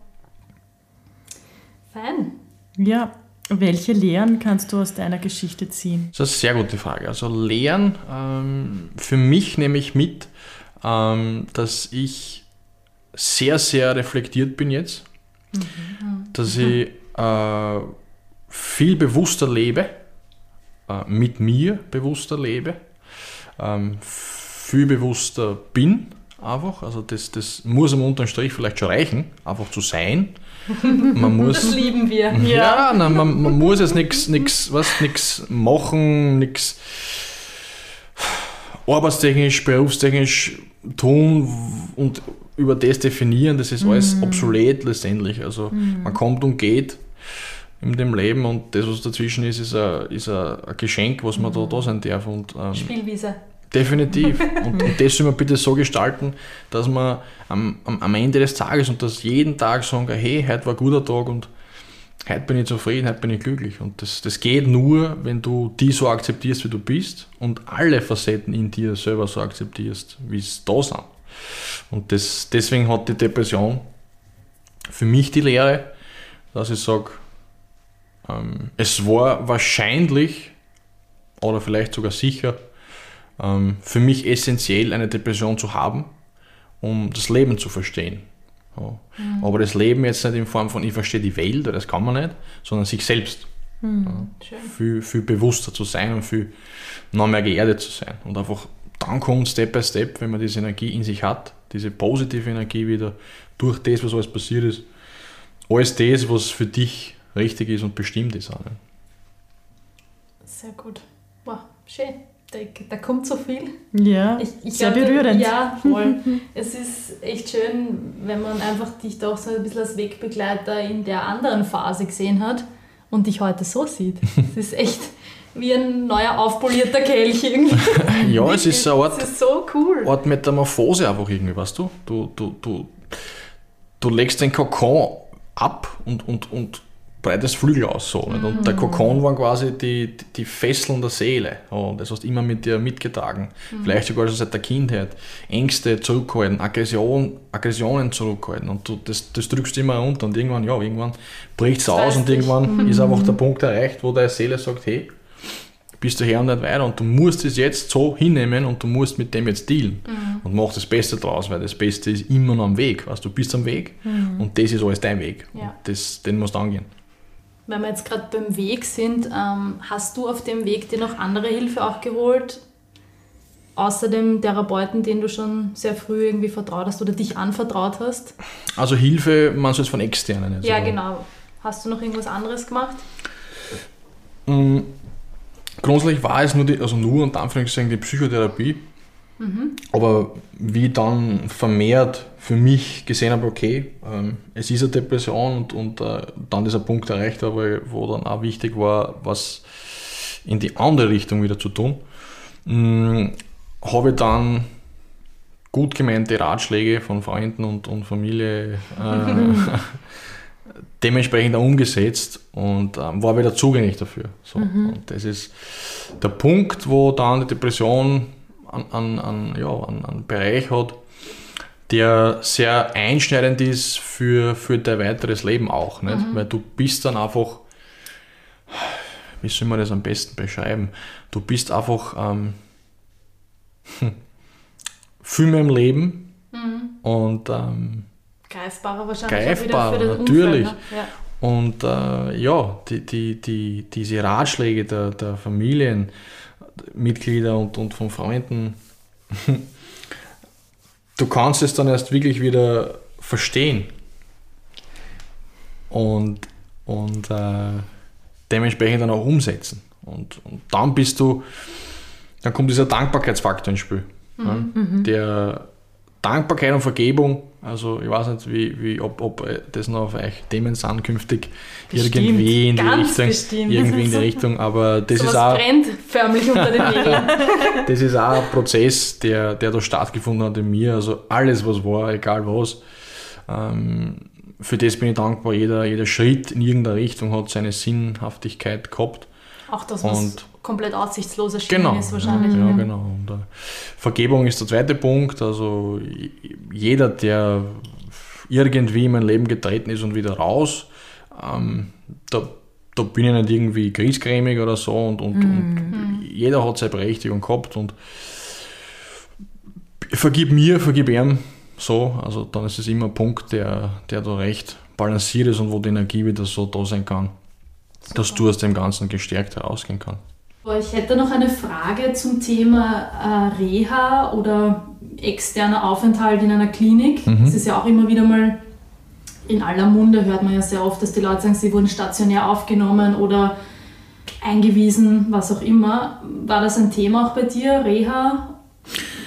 Fein. Ja, welche Lehren kannst du aus deiner Geschichte ziehen? Das ist eine sehr gute Frage. Also Lehren, ähm, für mich nehme ich mit, ähm, dass ich sehr, sehr reflektiert bin jetzt, mhm. dass ich äh, viel bewusster lebe, äh, mit mir bewusster lebe, ähm, viel bewusster bin einfach. Also das, das muss am unteren Strich vielleicht schon reichen, einfach zu sein. Man muss, das lieben wir. Ja, nein, man, man muss jetzt nichts was nix machen, nichts arbeitstechnisch, berufstechnisch tun und über das definieren, das ist alles mm. obsolet letztendlich. Also mm. man kommt und geht in dem Leben und das, was dazwischen ist, ist ein, ist ein, Geschenk, was man mm. da, da sein darf. Und, ähm, Spielwiese. Definitiv. Und, und das man bitte so gestalten, dass man am, am, am Ende des Tages und das jeden Tag sagen, hey, heute war ein guter Tag und heute bin ich zufrieden, heute bin ich glücklich. Und das, das geht nur, wenn du die so akzeptierst, wie du bist und alle Facetten in dir selber so akzeptierst, wie es da sind. Und das, deswegen hat die Depression für mich die Lehre, dass ich sage, ähm, es war wahrscheinlich oder vielleicht sogar sicher für mich essentiell, eine Depression zu haben, um das Leben zu verstehen. Mhm. Aber das Leben jetzt nicht in Form von, ich verstehe die Welt, das kann man nicht, sondern sich selbst. Mhm. Ja. Viel, viel bewusster zu sein und viel noch mehr geerdet zu sein. Und einfach dann kommt Step by Step, wenn man diese Energie in sich hat, diese positive Energie wieder durch das, was alles passiert ist, alles das, was für dich richtig ist und bestimmt ist. Auch, ne? Sehr gut. Wow, schön da, da kommt so viel. Ja, ich, ich sehr glaub, berührend. Ja, voll. es ist echt schön, wenn man einfach dich doch so ein bisschen als Wegbegleiter in der anderen Phase gesehen hat und dich heute so sieht. Es ist echt wie ein neuer aufpolierter Kelch irgendwie. ja, es ist eine Art, ist so cool. Art Metamorphose einfach irgendwie, weißt du? Du, du, du, du legst den Kokon ab und, und, und breites Flügel aus. So, mhm. Und der mhm. Kokon waren quasi die, die Fesseln der Seele. Und das hast du immer mit dir mitgetragen. Mhm. Vielleicht sogar schon seit der Kindheit. Ängste zurückhalten, Aggression, Aggressionen zurückhalten. Und du, das, das drückst du immer runter. Und irgendwann, ja, irgendwann bricht es aus und irgendwann mhm. ist einfach der Punkt erreicht, wo deine Seele sagt, hey, bist du her und nicht weiter und du musst es jetzt so hinnehmen und du musst mit dem jetzt dealen Mhm. und mach das Beste draus, weil das Beste ist immer noch am Weg. Weißt, du bist am Weg und das ist alles dein Weg. Ja. Und das, den musst du angehen. Wenn wir jetzt gerade beim Weg sind, ähm, hast du auf dem Weg dir noch andere Hilfe auch geholt? Außer dem Therapeuten, den du schon sehr früh irgendwie vertraut hast oder dich anvertraut hast? Also Hilfe, man soll es von externen. Jetzt Ja, aber- genau. Hast du noch irgendwas anderes gemacht? Mm, Grundsätzlich war es nur, die, also nur unter Anführungszeichen die Psychotherapie. Aber wie dann vermehrt für mich gesehen habe, okay, ähm, es ist eine Depression und, und äh, dann dieser Punkt erreicht habe, wo dann auch wichtig war, was in die andere Richtung wieder zu tun, mh, habe ich dann gut gemeinte Ratschläge von Freunden und, und Familie äh, dementsprechend auch umgesetzt und ähm, war wieder zugänglich dafür. So. Und das ist der Punkt, wo dann die Depression an, an, ja, an, an Bereich hat, der sehr einschneidend ist für, für dein weiteres Leben auch. Nicht? Weil du bist dann einfach, wie soll man das am besten beschreiben? Du bist einfach ähm, hm, viel mehr im Leben und ähm, Greifbarer wahrscheinlich. Greifbarer, natürlich. Umfeld, ne? ja. Und äh, ja, die, die, die, diese Ratschläge der, der Familienmitglieder und, und von Freunden, du kannst es dann erst wirklich wieder verstehen. Und, und äh, dementsprechend dann auch umsetzen. Und, und dann bist du, dann kommt dieser Dankbarkeitsfaktor ins Spiel. Ja, der Dankbarkeit und Vergebung, also ich weiß nicht, wie, wie, ob, ob äh, das noch auf euch Themen sind künftig, Bestimmt, irgendwie in die Richtung, bestimmt. irgendwie in die Richtung, aber das Sowas ist auch brennt förmlich unter den Nägeln. das ist auch ein Prozess, der, der da stattgefunden hat in mir. Also alles, was war, egal was. Ähm, für das bin ich dankbar. Jeder, jeder Schritt in irgendeine Richtung hat seine Sinnhaftigkeit gehabt. Auch das, was Und- komplett aussichtslos erschienen Genau. ist wahrscheinlich. Ja, ja. genau. Und, äh, Vergebung ist der zweite Punkt. Also jeder, der irgendwie in mein Leben getreten ist und wieder raus, ähm, da, da bin ich nicht irgendwie griesgrämig oder so und, und, und jeder hat seine Berechtigung gehabt und vergib mir, vergib ihm so, also dann ist es immer ein Punkt, der, der da recht balanciert ist und wo die Energie wieder so da sein kann, dass du aus dem Ganzen gestärkt herausgehen kannst. Ich hätte noch eine Frage zum Thema äh, Reha oder externer Aufenthalt in einer Klinik. Das ist ja auch immer wieder mal in aller Munde, hört man ja sehr oft, dass die Leute sagen, sie wurden stationär aufgenommen oder eingewiesen, was auch immer. War das ein Thema auch bei dir, Reha?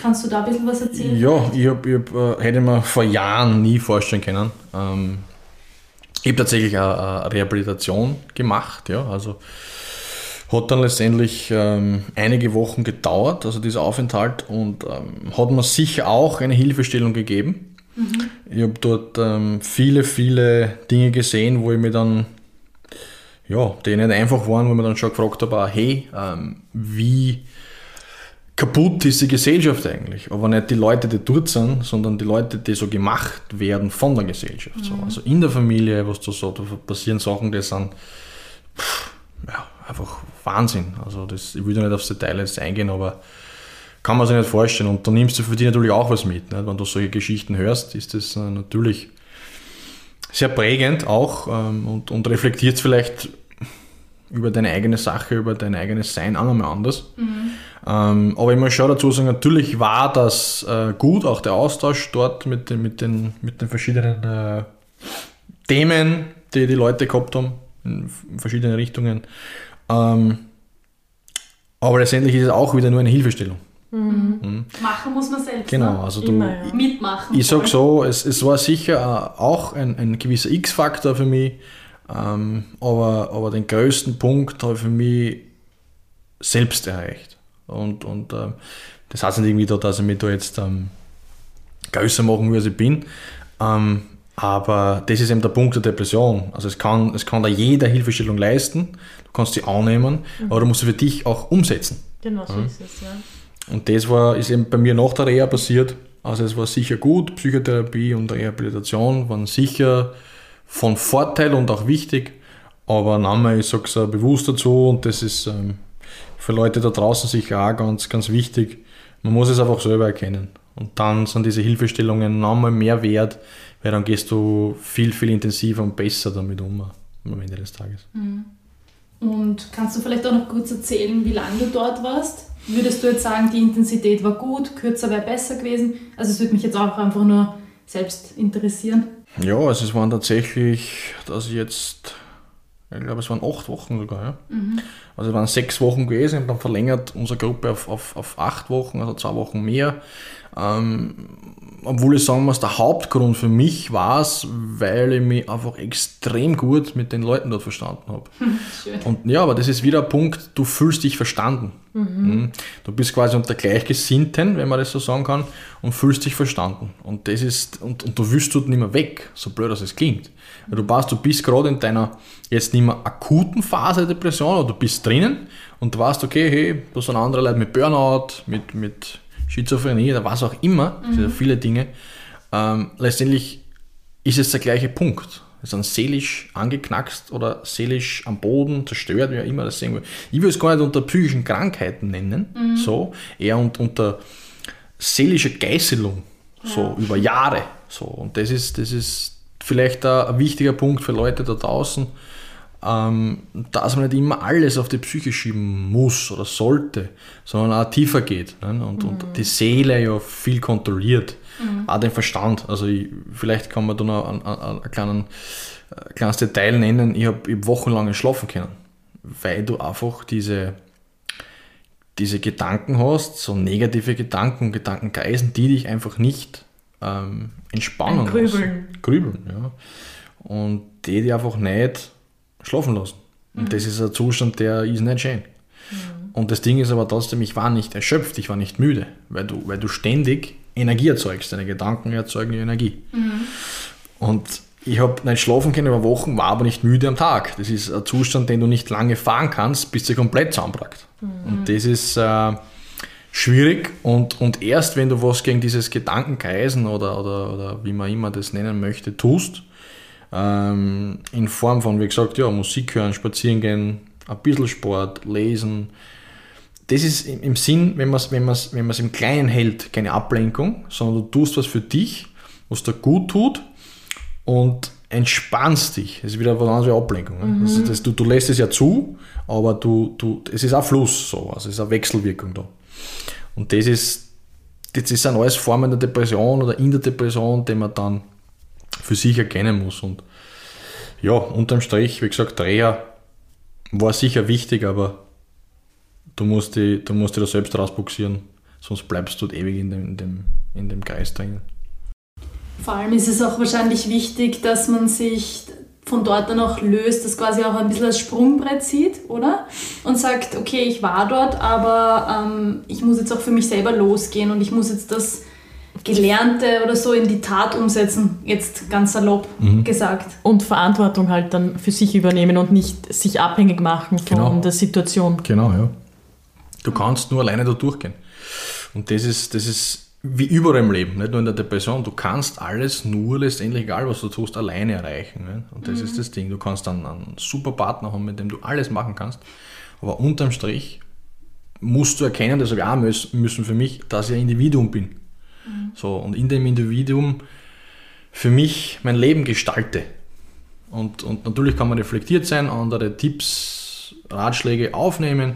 Kannst du da ein bisschen was erzählen? Ja, ich, hab, ich hab, äh, hätte mir vor Jahren nie vorstellen können. Ähm, ich habe tatsächlich eine, eine Rehabilitation gemacht, ja, also hat dann letztendlich ähm, einige Wochen gedauert, also dieser Aufenthalt, und ähm, hat mir sicher auch eine Hilfestellung gegeben. Ich habe dort ähm, viele, viele Dinge gesehen, wo ich mir dann, ja, die nicht einfach waren, wo ich mir dann schon gefragt habe, ah, hey, ähm, wie kaputt ist die Gesellschaft eigentlich. Aber nicht die Leute, die dort sind, sondern die Leute, die so gemacht werden von der Gesellschaft. So. Also in der Familie, was da so, da passieren Sachen, die sind pff, ja, einfach Wahnsinn. Also das, ich will da nicht aufs Detail jetzt eingehen, aber kann man sich nicht vorstellen. Und da nimmst du für dich natürlich auch was mit. Nicht? Wenn du solche Geschichten hörst, ist das äh, natürlich sehr prägend auch ähm, und, und reflektiert vielleicht über deine eigene Sache, über dein eigenes Sein auch nochmal anders. Ähm, aber ich muss schon dazu sagen, natürlich war das äh, gut, auch der Austausch dort mit den, mit den, mit den verschiedenen äh, Themen, die die Leute gehabt haben, in verschiedene Richtungen. Ähm, aber letztendlich ist es auch wieder nur eine Hilfestellung. Machen muss man selbst. Genau, Ne? also du, Immer, ja. Mitmachen. ich sag so, es, es war sicher äh, auch ein, ein gewisser X-Faktor für mich, ähm, aber, aber den größten Punkt habe ich für mich selbst erreicht. Und, und ähm, das heißt nicht irgendwie, da, dass ich mich da jetzt ähm, größer machen will, als ich bin. Ähm, aber das ist eben der Punkt der Depression. Also es kann, es kann da jeder Hilfestellung leisten, du kannst sie annehmen, aber du musst sie für dich auch umsetzen. Genau so ist es, ja. Und das war, ist eben bei mir nach der Reha passiert. Also es war sicher gut, Psychotherapie und Rehabilitation waren sicher von Vorteil und auch wichtig. Aber nochmal, ich sage es bewusst dazu und das ist ähm, für Leute da draußen sicher auch ganz, ganz wichtig. Man muss es einfach selber erkennen. Und dann sind diese Hilfestellungen nochmal mehr wert, weil dann gehst du viel, viel intensiver und besser damit um am Ende des Tages. Mhm. Und kannst du vielleicht auch noch kurz erzählen, wie lange du dort warst? Würdest du jetzt sagen, die Intensität war gut, kürzer wäre besser gewesen? Also es würde mich jetzt auch einfach nur selbst interessieren. Ja, also es waren tatsächlich, dass ich jetzt, ich glaube es waren acht Wochen sogar, ja. Mhm. Also es waren sechs Wochen gewesen und dann verlängert unsere Gruppe auf, auf, auf acht Wochen, also zwei Wochen mehr. Ähm, obwohl ich sagen muss, der Hauptgrund für mich war es, weil ich mich einfach extrem gut mit den Leuten dort verstanden habe. Und ja, aber das ist wieder ein Punkt, du fühlst dich verstanden. Mhm. mhm. Du bist quasi unter Gleichgesinnten, wenn man das so sagen kann, und fühlst dich verstanden. Und das ist, und, und du willst dort nicht mehr weg, so blöd als es klingt. Weil du weißt, du bist gerade in deiner jetzt nicht mehr akuten Phase der Depression, oder du bist drinnen und du weißt, okay, hey, da sind andere Leute mit Burnout, mit, mit Schizophrenie oder was auch immer, mhm. viele Dinge. Ähm, letztendlich ist es der gleiche Punkt. Es sind seelisch angeknackst oder seelisch am Boden zerstört, wie auch immer das sehen will. Ich will es gar nicht unter psychischen Krankheiten nennen, mhm. so, eher unter seelischer Geißelung, so ja. über Jahre. So. Und das ist, das ist vielleicht ein, wichtiger Punkt für Leute da draußen, ähm, dass man nicht immer alles auf die Psyche schieben muss oder sollte, sondern auch tiefer geht ne? und, mhm. und die Seele ja viel kontrolliert, mhm. auch den Verstand. Also ich, vielleicht kann man da noch ein, ein, ein, kleinen, ein kleines Detail nennen, ich habe hab wochenlang schlafen können, weil du einfach diese, diese Gedanken hast, so negative Gedanken, Gedankenkreisen, die dich einfach nicht ähm, entspannen. Ein Grübeln. Grübeln, ja. Und die dich einfach nicht schlafen lassen. Und mhm. das ist ein Zustand, der ist nicht schön. Mhm. Und das Ding ist aber trotzdem, ich war nicht erschöpft, ich war nicht müde, weil du, weil du ständig Energie erzeugst. Deine Gedanken erzeugen Energie. Mhm. Und ich habe nicht schlafen können über Wochen, war aber nicht müde am Tag. Das ist ein Zustand, den du nicht lange fahren kannst, bis sie komplett zusammenbrackt. Mhm. Und das ist äh, schwierig. Und, und erst wenn du was gegen dieses Gedankenkreisen oder, oder, oder wie man immer das nennen möchte, tust, ähm, in Form von, wie gesagt, ja, Musik hören, spazieren gehen, ein bisschen Sport, lesen. Das ist im Sinn, wenn man es wenn wenn im Kleinen hält, keine Ablenkung, sondern du tust was für dich, was dir gut tut und entspannst dich. Das ist wieder was anderes wie Ablenkung. Ne? Mhm. Das, das, du, du lässt es ja zu, aber du, du, es ist auch Fluss, so, also es ist eine Wechselwirkung da. Und das ist, das sind alles Formen der Depression oder in der Depression, die man dann für sich erkennen muss. Und ja, unterm Strich, wie gesagt, Dreher war sicher wichtig, aber du musst dich, du musst dich da selbst rausbuxieren, sonst bleibst du ewig in dem, in dem, in dem Kreis drin. Vor allem ist es auch wahrscheinlich wichtig, dass man sich von dort dann auch löst, das quasi auch ein bisschen als Sprungbrett sieht, oder? Und sagt, okay, ich war dort, aber ähm, ich muss jetzt auch für mich selber losgehen und ich muss jetzt das Gelernte oder so in die Tat umsetzen, jetzt ganz salopp mhm. gesagt. Und Verantwortung halt dann für sich übernehmen und nicht sich abhängig machen von genau. der Situation. Genau, ja. Du kannst nur alleine da durchgehen. Und das ist, das ist wie überall im Leben, nicht nur in der Depression. Du kannst alles nur letztendlich, egal was du tust, alleine erreichen. Nicht? Und das mhm. ist das Ding. Du kannst dann einen super Partner haben, mit dem du alles machen kannst. Aber unterm Strich musst du erkennen, das habe ich auch müssen für mich, dass ich ein Individuum bin. Mhm. So, und in dem Individuum für mich mein Leben gestalte. Und, und natürlich kann man reflektiert sein, andere Tipps, Ratschläge aufnehmen,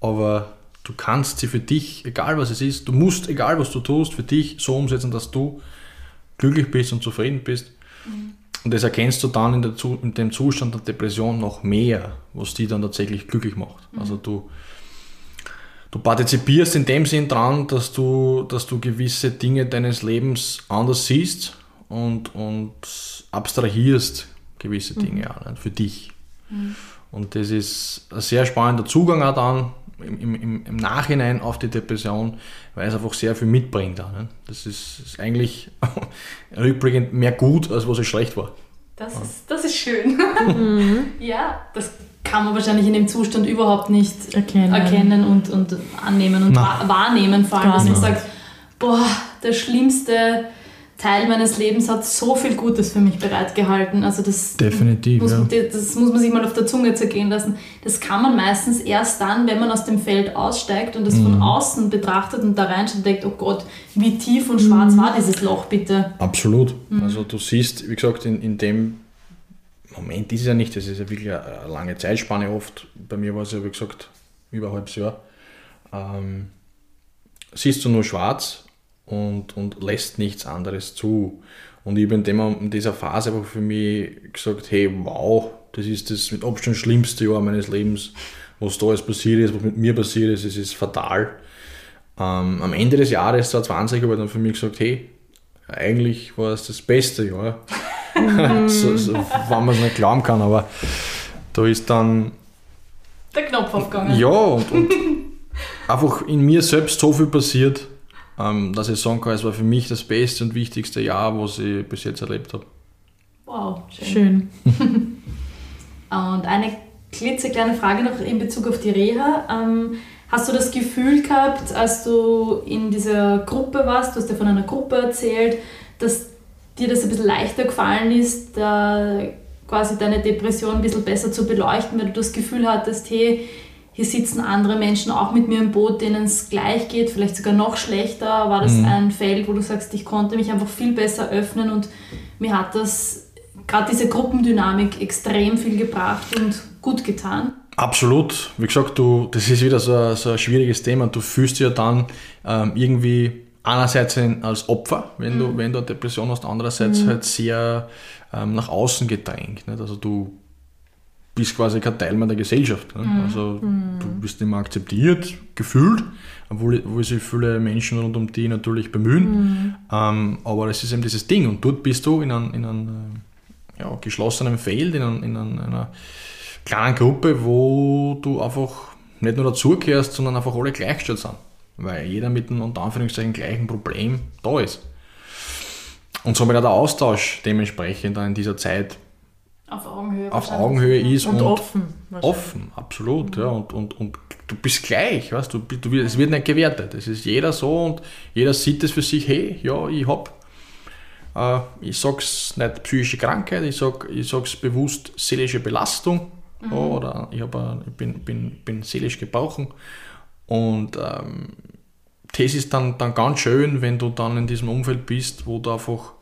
aber du kannst sie für dich, egal was es ist, du musst, egal was du tust, für dich so umsetzen, dass du glücklich bist und zufrieden bist. Mhm. Und das erkennst du dann in, der, in, dem Zustand der Depression noch mehr, was die dann tatsächlich glücklich macht. Mhm. Also du, du partizipierst in dem Sinn dran, dass du, dass du gewisse Dinge deines Lebens anders siehst und, und abstrahierst gewisse mhm. Dinge mhm. für dich. Mhm. Und das ist ein sehr spannender Zugang auch dann im, im, im Nachhinein auf die Depression, weil es einfach sehr viel mitbringt. Auch, ne? Das ist, ist eigentlich rückblickend mehr gut, als was es schlecht war. Das, ja. ist, das ist schön. Mhm. ja, das kann man wahrscheinlich in dem Zustand überhaupt nicht erkennen, erkennen und, und annehmen und Nein. wahrnehmen, vor allem, dass man sagt, boah, der schlimmste Teil meines Lebens hat so viel Gutes für mich bereitgehalten. Also das Definitiv, muss, ja. das muss man sich mal auf der Zunge zergehen lassen. Das kann man meistens erst dann, wenn man aus dem Feld aussteigt und das Mhm. von außen betrachtet und da reinschaut und denkt, oh Gott, wie tief und schwarz war dieses Loch bitte. Absolut. Also du siehst, wie gesagt, in, in dem Moment ist es ja nicht, das ist ja wirklich eine, lange Zeitspanne oft. Bei mir war es ja, wie gesagt, über ein halbes Jahr. Ähm, siehst du nur schwarz und, und lässt nichts anderes zu. Und ich habe in, in dieser Phase einfach für mich gesagt, hey, wow, das ist das mit Abstand schlimmste Jahr meines Lebens, was da alles passiert ist, was mit mir passiert ist, es ist fatal. Ähm, am Ende des Jahres 2020 habe ich dann für mich gesagt, hey, eigentlich war es das beste Jahr. so, so, wenn man es nicht glauben kann, aber da ist dann, Der Knopf aufgegangen. ja, und, und einfach in mir selbst so viel passiert, ähm, dass ich sagen kann, es war für mich das beste und wichtigste Jahr, was ich bis jetzt erlebt habe. Wow, schön. Schön. Und eine klitzekleine Frage noch in Bezug auf die Reha. Ähm, hast du das Gefühl gehabt, als du in dieser Gruppe warst, du hast ja von einer Gruppe erzählt, dass dir das ein bisschen leichter gefallen ist, da quasi deine Depression ein bisschen besser zu beleuchten, weil du das Gefühl hattest, hey, hier sitzen andere Menschen auch mit mir im Boot, denen es gleich geht, vielleicht sogar noch schlechter. War das ein Feld, wo du sagst, ich konnte mich einfach viel besser öffnen und mir hat das gerade diese Gruppendynamik extrem viel gebracht und gut getan. Absolut. Wie gesagt, du, das ist wieder so ein, so ein schwieriges Thema. Du fühlst dich ja dann ähm, irgendwie einerseits ein- als Opfer, wenn, du, wenn du eine Depression hast, andererseits halt sehr ähm, nach außen gedrängt. Nicht? Also du bist quasi kein Teil mehr der Gesellschaft. Nicht? Also du bist nicht mehr akzeptiert, gefühlt, obwohl, obwohl sich viele Menschen rund um dich natürlich bemühen. Ähm, aber das ist eben dieses Ding. Und dort bist du in einem, in einem äh, ja, geschlossenen Feld, in, einem, in einer kleinen Gruppe, wo du einfach nicht nur dazugehörst, sondern einfach alle gleichgestellt sind. Weil jeder mit einem unter Anführungszeichen gleichen Problem da ist. Und somit auch der Austausch dementsprechend dann in dieser Zeit Auf Augenhöhe. auf. Augenhöhe ist Und, offen. wahrscheinlich. Offen, absolut. Ja, und, und, und du bist gleich, weißt du, du, es wird nicht gewertet. Es ist jeder so und jeder sieht es für sich, hey, ja, ich hab, äh, ich sag's nicht psychische Krankheit, ich sag, ich sag's bewusst seelische Belastung ja, oder ich, hab, ich bin, bin, bin seelisch gebrochen. Und ähm, das ist dann, dann ganz schön, wenn du dann in diesem Umfeld bist, wo du einfach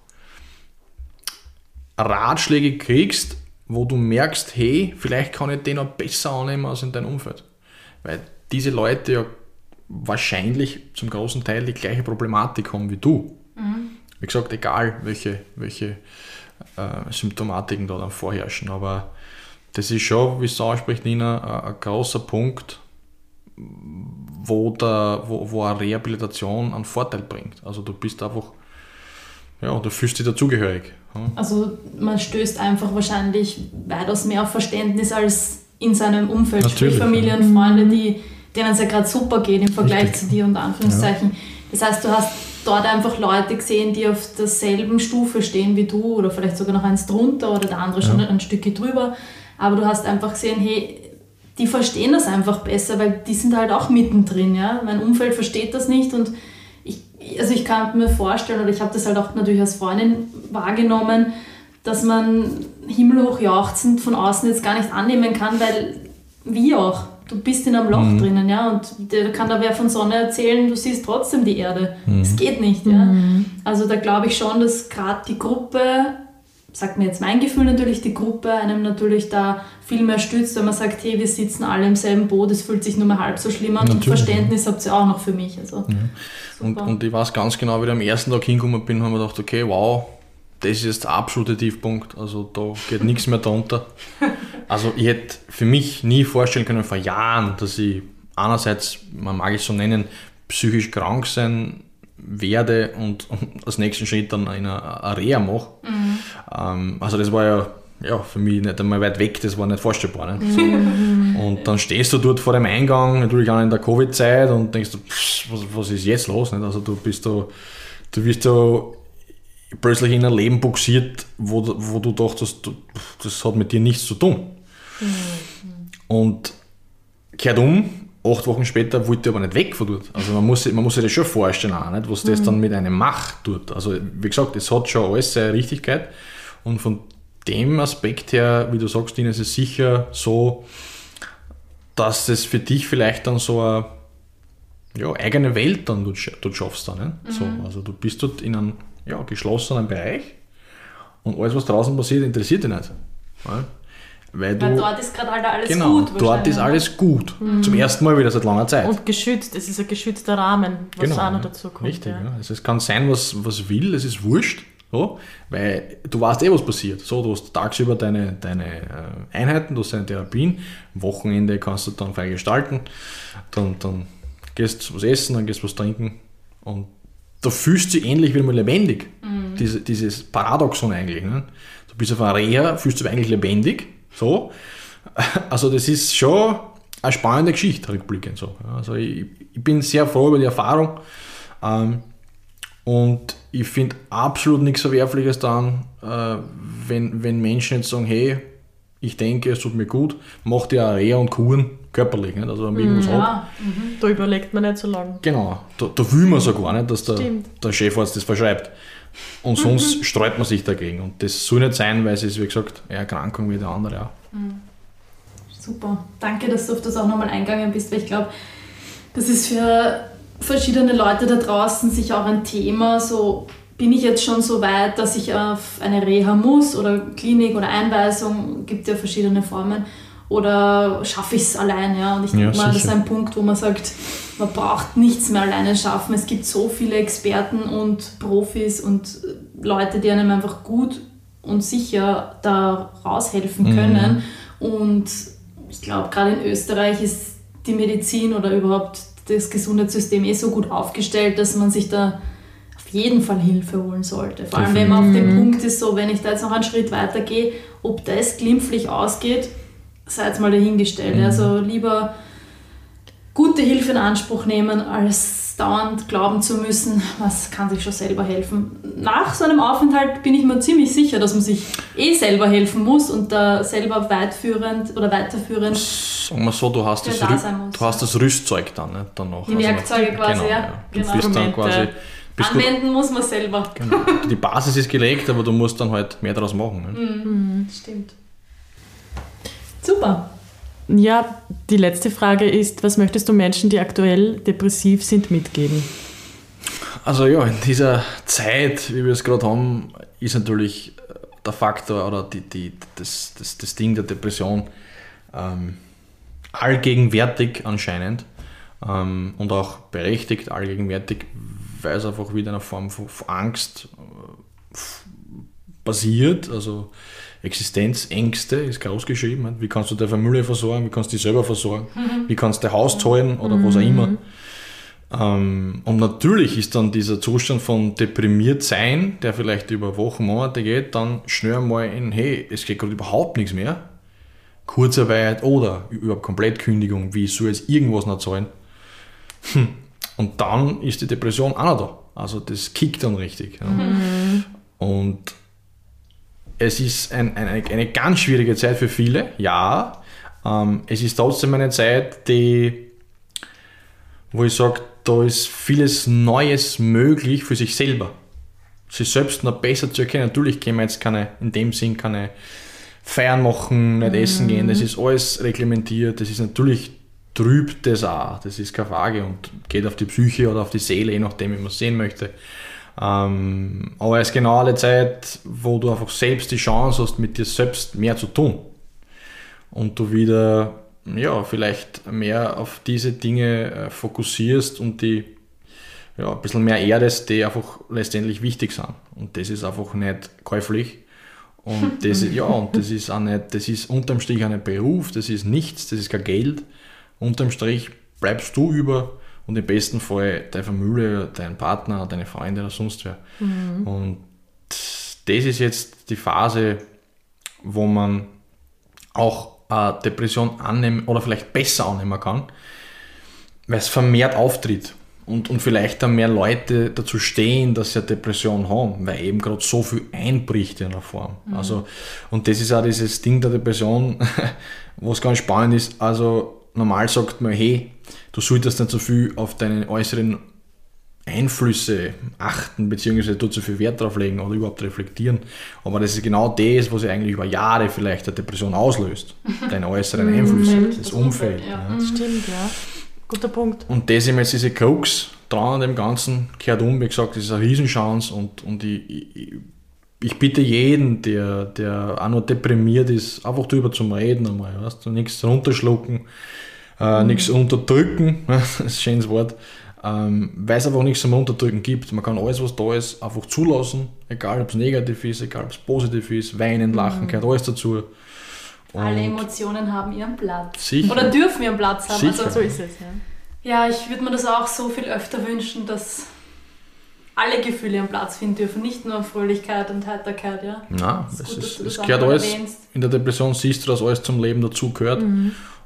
Ratschläge kriegst, wo du merkst, hey, vielleicht kann ich den auch besser annehmen als in deinem Umfeld. Weil diese Leute ja wahrscheinlich zum großen Teil die gleiche Problematik haben wie du. Wie gesagt, egal welche, welche äh, Symptomatiken da dann vorherrschen. Aber das ist schon, wie es ausspricht, Nina, ein, ein großer Punkt, wo, der, wo, wo eine Rehabilitation einen Vorteil bringt. Also du bist einfach, ja, du fühlst dich dazugehörig. Ja. Also man stößt einfach wahrscheinlich weitaus mehr auf Verständnis als in seinem Umfeld, Natürlich, sprich Familie und Freunde, die, denen es ja gerade super geht im Vergleich Richtig. zu dir, unter Anführungszeichen. Das heißt, du hast dort einfach Leute gesehen, die auf derselben Stufe stehen wie du oder vielleicht sogar noch eins drunter oder der andere schon ein Stückchen drüber. Aber du hast einfach gesehen, hey, die verstehen das einfach besser, weil die sind halt auch mittendrin. Ja? Mein Umfeld versteht das nicht und ich, also ich kann mir vorstellen, oder ich habe das halt auch natürlich als Freundin wahrgenommen, dass man himmelhoch jauchzend von außen jetzt gar nicht annehmen kann, weil wie auch, du bist in einem Loch drinnen, ja, und da kann da wer von Sonne erzählen, du siehst trotzdem die Erde. Es geht nicht, ja. Also da glaube ich schon, dass gerade die Gruppe, sagt mir jetzt mein Gefühl natürlich, die Gruppe einem natürlich da viel mehr stützt, wenn man sagt, hey, wir sitzen alle im selben Boot, es fühlt sich nur mal halb so schlimm an und Natürlich, Verständnis habt ihr auch noch für mich. Also, Und, super. und ich weiß ganz genau, wie ich am ersten Tag hingekommen bin, haben wir gedacht, okay, wow, das ist jetzt der absolute Tiefpunkt. Also da geht nichts mehr drunter. Also ich hätte für mich nie vorstellen können vor Jahren, dass ich einerseits, man mag es so nennen, psychisch krank sein werde und, und als nächsten Schritt dann in eine eine Reha mache. Ähm, also das war ja, ja für mich nicht einmal weit weg, das war nicht vorstellbar. Nicht? So. Und dann stehst du dort vor dem Eingang, natürlich auch in der Covid-Zeit und denkst du, pff, was, was ist jetzt los? Nicht? Also du bist da, du wirst da plötzlich in ein Leben buxiert, wo, du- wo du dachtest, das hat mit dir nichts zu tun. Und kehrt um acht Wochen später wollte ich aber nicht weg von dort. Also man muss, man muss sich das schon vorstellen, auch, nicht, was das dann mit einem macht dort. Also wie gesagt, es hat schon alles seine Richtigkeit und von dem Aspekt her, wie du sagst, Ines, ist es sicher so, dass es für dich vielleicht dann so eine ja, eigene Welt dann dort, dort schaffst. Dann, ne? so, also du bist dort in einem ja, geschlossenen Bereich und alles, was draußen passiert, interessiert dich nicht. Ja? Weil, du, Weil dort ist gerade halt alles genau, gut. dort ist alles gut. Zum ersten Mal wieder seit langer Zeit. Und geschützt, es ist ein geschützter Rahmen, was auch noch dazu kommt. Richtig, ja. ja. Also es kann sein, was, was will, es ist wurscht, so, weil du weißt eh, was passiert. So, du hast tagsüber deine, deine äh, Einheiten, du hast deine Therapien, am Wochenende kannst du dann frei gestalten, dann, dann gehst du was essen, dann gehst du was trinken und da fühlst du dich ähnlich wieder mal lebendig. Diese, dieses Paradoxon eigentlich. Ne? Du bist auf einer Reha, fühlst du dich eigentlich lebendig, so. Also das ist schon eine spannende Geschichte, rückblickend so. Also ich, ich bin sehr froh über die Erfahrung. Ähm, und ich finde absolut nichts Verwerfliches daran, äh, wenn, wenn Menschen jetzt sagen, hey, ich denke, es tut mir gut, macht ja Reha und Kuren körperlich, nicht? also wenn man irgendwas hat. Ja, Da überlegt man nicht so lange. Genau, da, da will man sogar nicht, dass der, Stimmt. der Chefarzt das verschreibt. Und sonst sträubt man sich dagegen. Und das soll nicht sein, weil es ist, wie gesagt, eine Erkrankung wie der andere auch. super. Danke, dass du auf das auch nochmal eingegangen bist, weil ich glaube, das ist für verschiedene Leute da draußen sicher auch ein Thema. So bin ich jetzt schon so weit, dass ich auf eine Reha muss oder Klinik oder Einweisung, gibt ja verschiedene Formen. Oder schaffe ich es allein, ja? Und ich denke Ja, mal, das ist ein Punkt, wo man sagt, man braucht nichts mehr alleine schaffen. Es gibt so viele Experten und Profis und Leute, die einem einfach gut und sicher da raushelfen können. Und ich glaube, gerade in Österreich ist die Medizin oder überhaupt das Gesundheitssystem eh so gut aufgestellt, dass man sich da auf jeden Fall Hilfe holen sollte. Vor allem, wenn man auf dem Punkt ist, so, wenn ich da jetzt noch einen Schritt weiter gehe, ob das glimpflich ausgeht, sei jetzt mal dahingestellt. Also lieber gute Hilfe in Anspruch nehmen, als dauernd glauben zu müssen, was kann sich schon selber helfen. Nach so einem Aufenthalt bin ich mir ziemlich sicher, dass man sich eh selber helfen muss und da selber weitführend oder weiterführend Sagen wir so, du hast, das, du hast das Rüstzeug dann nicht, danach. Die Werkzeuge quasi, genau, ja. Du Genau. bist dann quasi, bist gut, anwenden muss man selber. genau. Die Basis ist gelegt, aber du musst dann halt mehr daraus machen. Ne? Stimmt. Super. Ja, die letzte Frage ist, was möchtest du Menschen, die aktuell depressiv sind, mitgeben? Also ja, in dieser Zeit, wie wir es gerade haben, ist natürlich der Faktor oder die, die, das, das, das Ding der Depression ähm, allgegenwärtig anscheinend ähm, und auch berechtigt allgegenwärtig, weil es einfach wieder eine Form von, Angst äh, basiert, also Existenzängste ist groß geschrieben. Wie kannst du deine Familie versorgen, wie kannst du dich selber versorgen, wie kannst du dein Haus zahlen oder was auch immer. Ähm, und natürlich ist dann dieser Zustand von deprimiert sein, der vielleicht über Wochen, Monate geht, dann schnell mal in, hey, es geht gerade überhaupt nichts mehr. Kurzarbeit oder überhaupt Komplettkündigung, wie soll jetzt irgendwas noch zahlen? Hm. Und dann ist die Depression auch noch da. Also das kickt dann richtig. Ja. Und es ist ein, eine, eine ganz schwierige Zeit für viele, ja. Ähm, es ist trotzdem eine Zeit, die, wo ich sage, da ist vieles Neues möglich für sich selber. Sich selbst noch besser zu erkennen. Natürlich können wir jetzt keine, in dem Sinn keine Feiern machen, nicht essen gehen, das ist alles reglementiert, das ist natürlich trübt das auch, das ist keine Frage und geht auf die Psyche oder auf die Seele, je nachdem, wie man es sehen möchte. Ähm, aber es ist genau eine Zeit, wo du einfach selbst die Chance hast, mit dir selbst mehr zu tun. Und du wieder, ja, vielleicht mehr auf diese Dinge äh, fokussierst und die ja, ein bisschen mehr erdest, die einfach letztendlich wichtig sind. Und das ist einfach nicht käuflich. Und das, ist- ja, und das ist auch nicht, das ist unterm Strich auch nicht Beruf, das ist nichts, das ist kein Geld. Unterm Strich bleibst du über und im besten Fall deine Familie, dein Partner, deine Freunde oder sonst wer. Und das ist jetzt die Phase, wo man auch eine Depression annehmen oder vielleicht besser annehmen kann, weil es vermehrt auftritt und, und vielleicht dann mehr Leute dazu stehen, dass sie eine Depression haben, weil eben gerade so viel einbricht in einer Form. Also, und das ist auch dieses Ding der Depression, was ganz spannend ist. Also normal sagt man, hey, du solltest nicht so viel auf deine äußeren Einflüsse achten, beziehungsweise dort so viel Wert drauf legen oder überhaupt reflektieren. Aber das ist genau das, was ja eigentlich über Jahre vielleicht eine Depression auslöst. Deine äußeren Einflüsse, das, das Umfeld. ja. Ja. Stimmt, ja. Guter Punkt. Und das ist jetzt diese Krux dran an dem Ganzen, kehrt um, wie gesagt, das ist eine Riesenchance und, und ich, ich, ich bitte jeden, der, der auch noch deprimiert ist, einfach drüber zum Reden einmal, weißt du, nichts runterschlucken, äh, nichts unterdrücken, das ist ein schönes Wort, ähm, weil es einfach nichts zum Unterdrücken gibt. Man kann alles, was da ist, einfach zulassen, egal ob es negativ ist, egal ob es positiv ist, weinen, lachen, gehört alles dazu. Alle Und Emotionen haben ihren Platz. Sicher. Oder dürfen ihren Platz haben. Sicher. Also, So ist es, ja. ja, ich würde mir das auch so viel öfter wünschen, dass alle Gefühle ihren Platz finden dürfen. Nicht nur Fröhlichkeit und Heiterkeit, ja. Nein, ist das gut, dass ist, es das gehört alles. erwähnst. In der Depression siehst du, dass alles zum Leben dazugehört.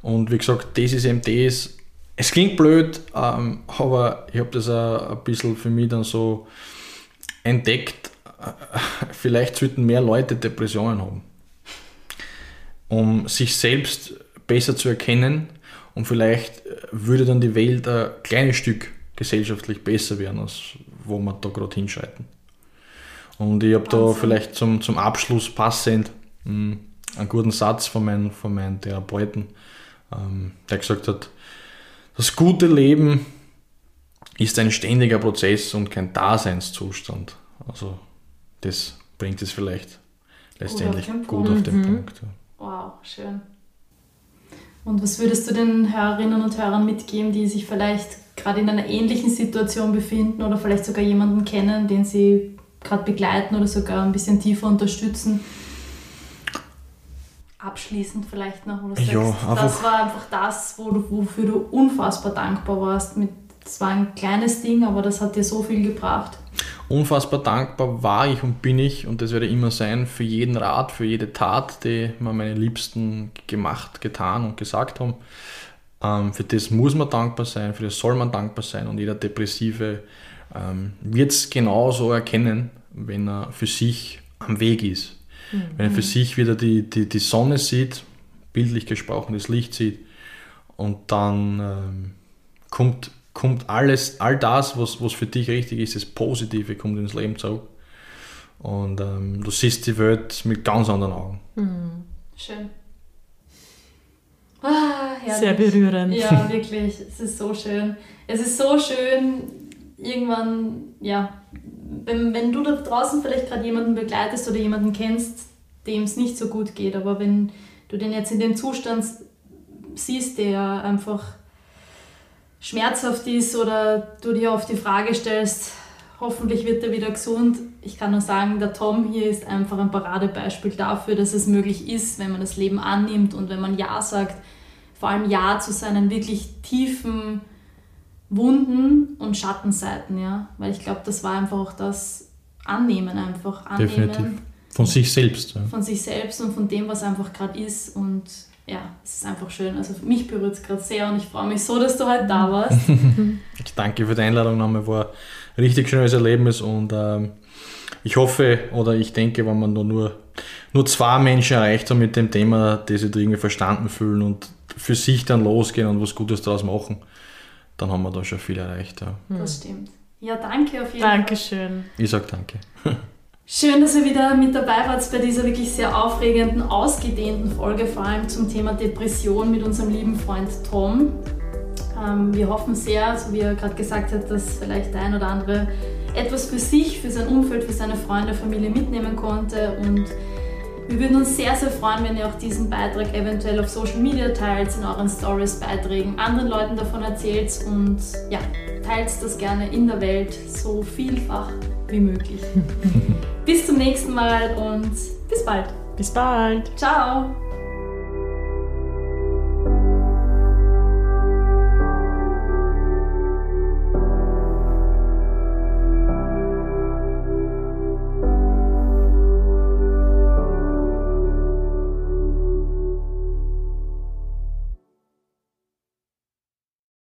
Und wie gesagt, das ist eben das. Es klingt blöd, ähm, aber ich habe das auch ein bisschen für mich dann so entdeckt. Vielleicht sollten mehr Leute Depressionen haben, um sich selbst besser zu erkennen. Und vielleicht äh, würde dann die Welt ein kleines Stück gesellschaftlich besser werden, als wo wir da gerade hinschreiten. Und ich habe da vielleicht zum, zum Abschluss passend mh, einen guten Satz von meinem, von meinem Therapeuten, ähm, der gesagt hat, das gute Leben ist ein ständiger Prozess und kein Daseinszustand. Also das bringt es vielleicht letztendlich den gut Punkt. auf den Punkt. ja. Wow, schön. Und was würdest du den Hörerinnen und Hörern mitgeben, die sich vielleicht gerade in einer ähnlichen Situation befinden oder vielleicht sogar jemanden kennen, den sie gerade begleiten oder sogar ein bisschen tiefer unterstützen? Abschließend vielleicht noch, wo du sagst, Ja, das war einfach das, wo du, wofür du unfassbar dankbar warst. Mit, das war ein kleines Ding, aber das hat dir so viel gebracht. Unfassbar dankbar war ich und bin ich und das werde ich immer sein für jeden Rat, für jede Tat, die mir meine Liebsten gemacht, getan und gesagt haben. Ähm, für das muss man dankbar sein, für das soll man dankbar sein und jeder Depressive ähm, wird es genauso erkennen, wenn er für sich am Weg ist. Wenn er für sich wieder die, die, die Sonne sieht, bildlich gesprochen das Licht sieht und dann ähm, kommt, kommt alles, all das, was, was für dich richtig ist, das Positive kommt ins Leben zurück. Und ähm, du siehst die Welt mit ganz anderen Augen. Schön. Ah. Sehr berührend. Ja, wirklich. Es ist so schön. Es ist so schön, irgendwann, ja, wenn, wenn du da draußen vielleicht gerade jemanden begleitest oder jemanden kennst, dem es nicht so gut geht, aber wenn du den jetzt in dem Zustand siehst, der einfach schmerzhaft ist oder du dir auf die Frage stellst, hoffentlich wird er wieder gesund. Ich kann nur sagen, der Tom hier ist einfach ein Paradebeispiel dafür, dass es möglich ist, wenn man das Leben annimmt und wenn man Ja sagt, vor allem Ja zu seinen wirklich tiefen Wunden und Schattenseiten, ja. Weil ich glaube, das war einfach auch das Annehmen einfach. Annehmen Definitiv. Von sich selbst. Ja. von sich selbst und von dem, was einfach gerade ist. Und ja, es ist einfach schön. Also mich berührt es gerade sehr und ich freue mich so, dass du heute da warst. Ich danke für die Einladung nochmal, war ein richtig schönes Erlebnis und ähm, ich hoffe oder ich denke, wenn man nur, nur, nur zwei Menschen erreicht haben mit dem Thema, die sich da irgendwie verstanden fühlen und für sich dann losgehen und was Gutes daraus machen, dann haben wir da schon viel erreicht. Ja. Das stimmt. Ja, danke auf jeden Fall. Dankeschön. Ich sage danke. Schön, dass ihr wieder mit dabei wart bei dieser wirklich sehr aufregenden, ausgedehnten Folge, vor allem zum Thema Depression mit unserem lieben Freund Tom. Ähm, wir hoffen sehr, so wie er gerade gesagt hat, dass vielleicht der ein oder andere etwas für sich, für sein Umfeld, für seine Freunde, Familie mitnehmen konnte und wir würden uns sehr, sehr freuen, wenn ihr auch diesen Beitrag eventuell auf Social Media teilt, in euren Stories, Beiträgen, anderen Leuten davon erzählt und ja, teilt das gerne in der Welt so vielfach wie möglich. bis zum nächsten Mal und bis bald. Bis bald. Ciao!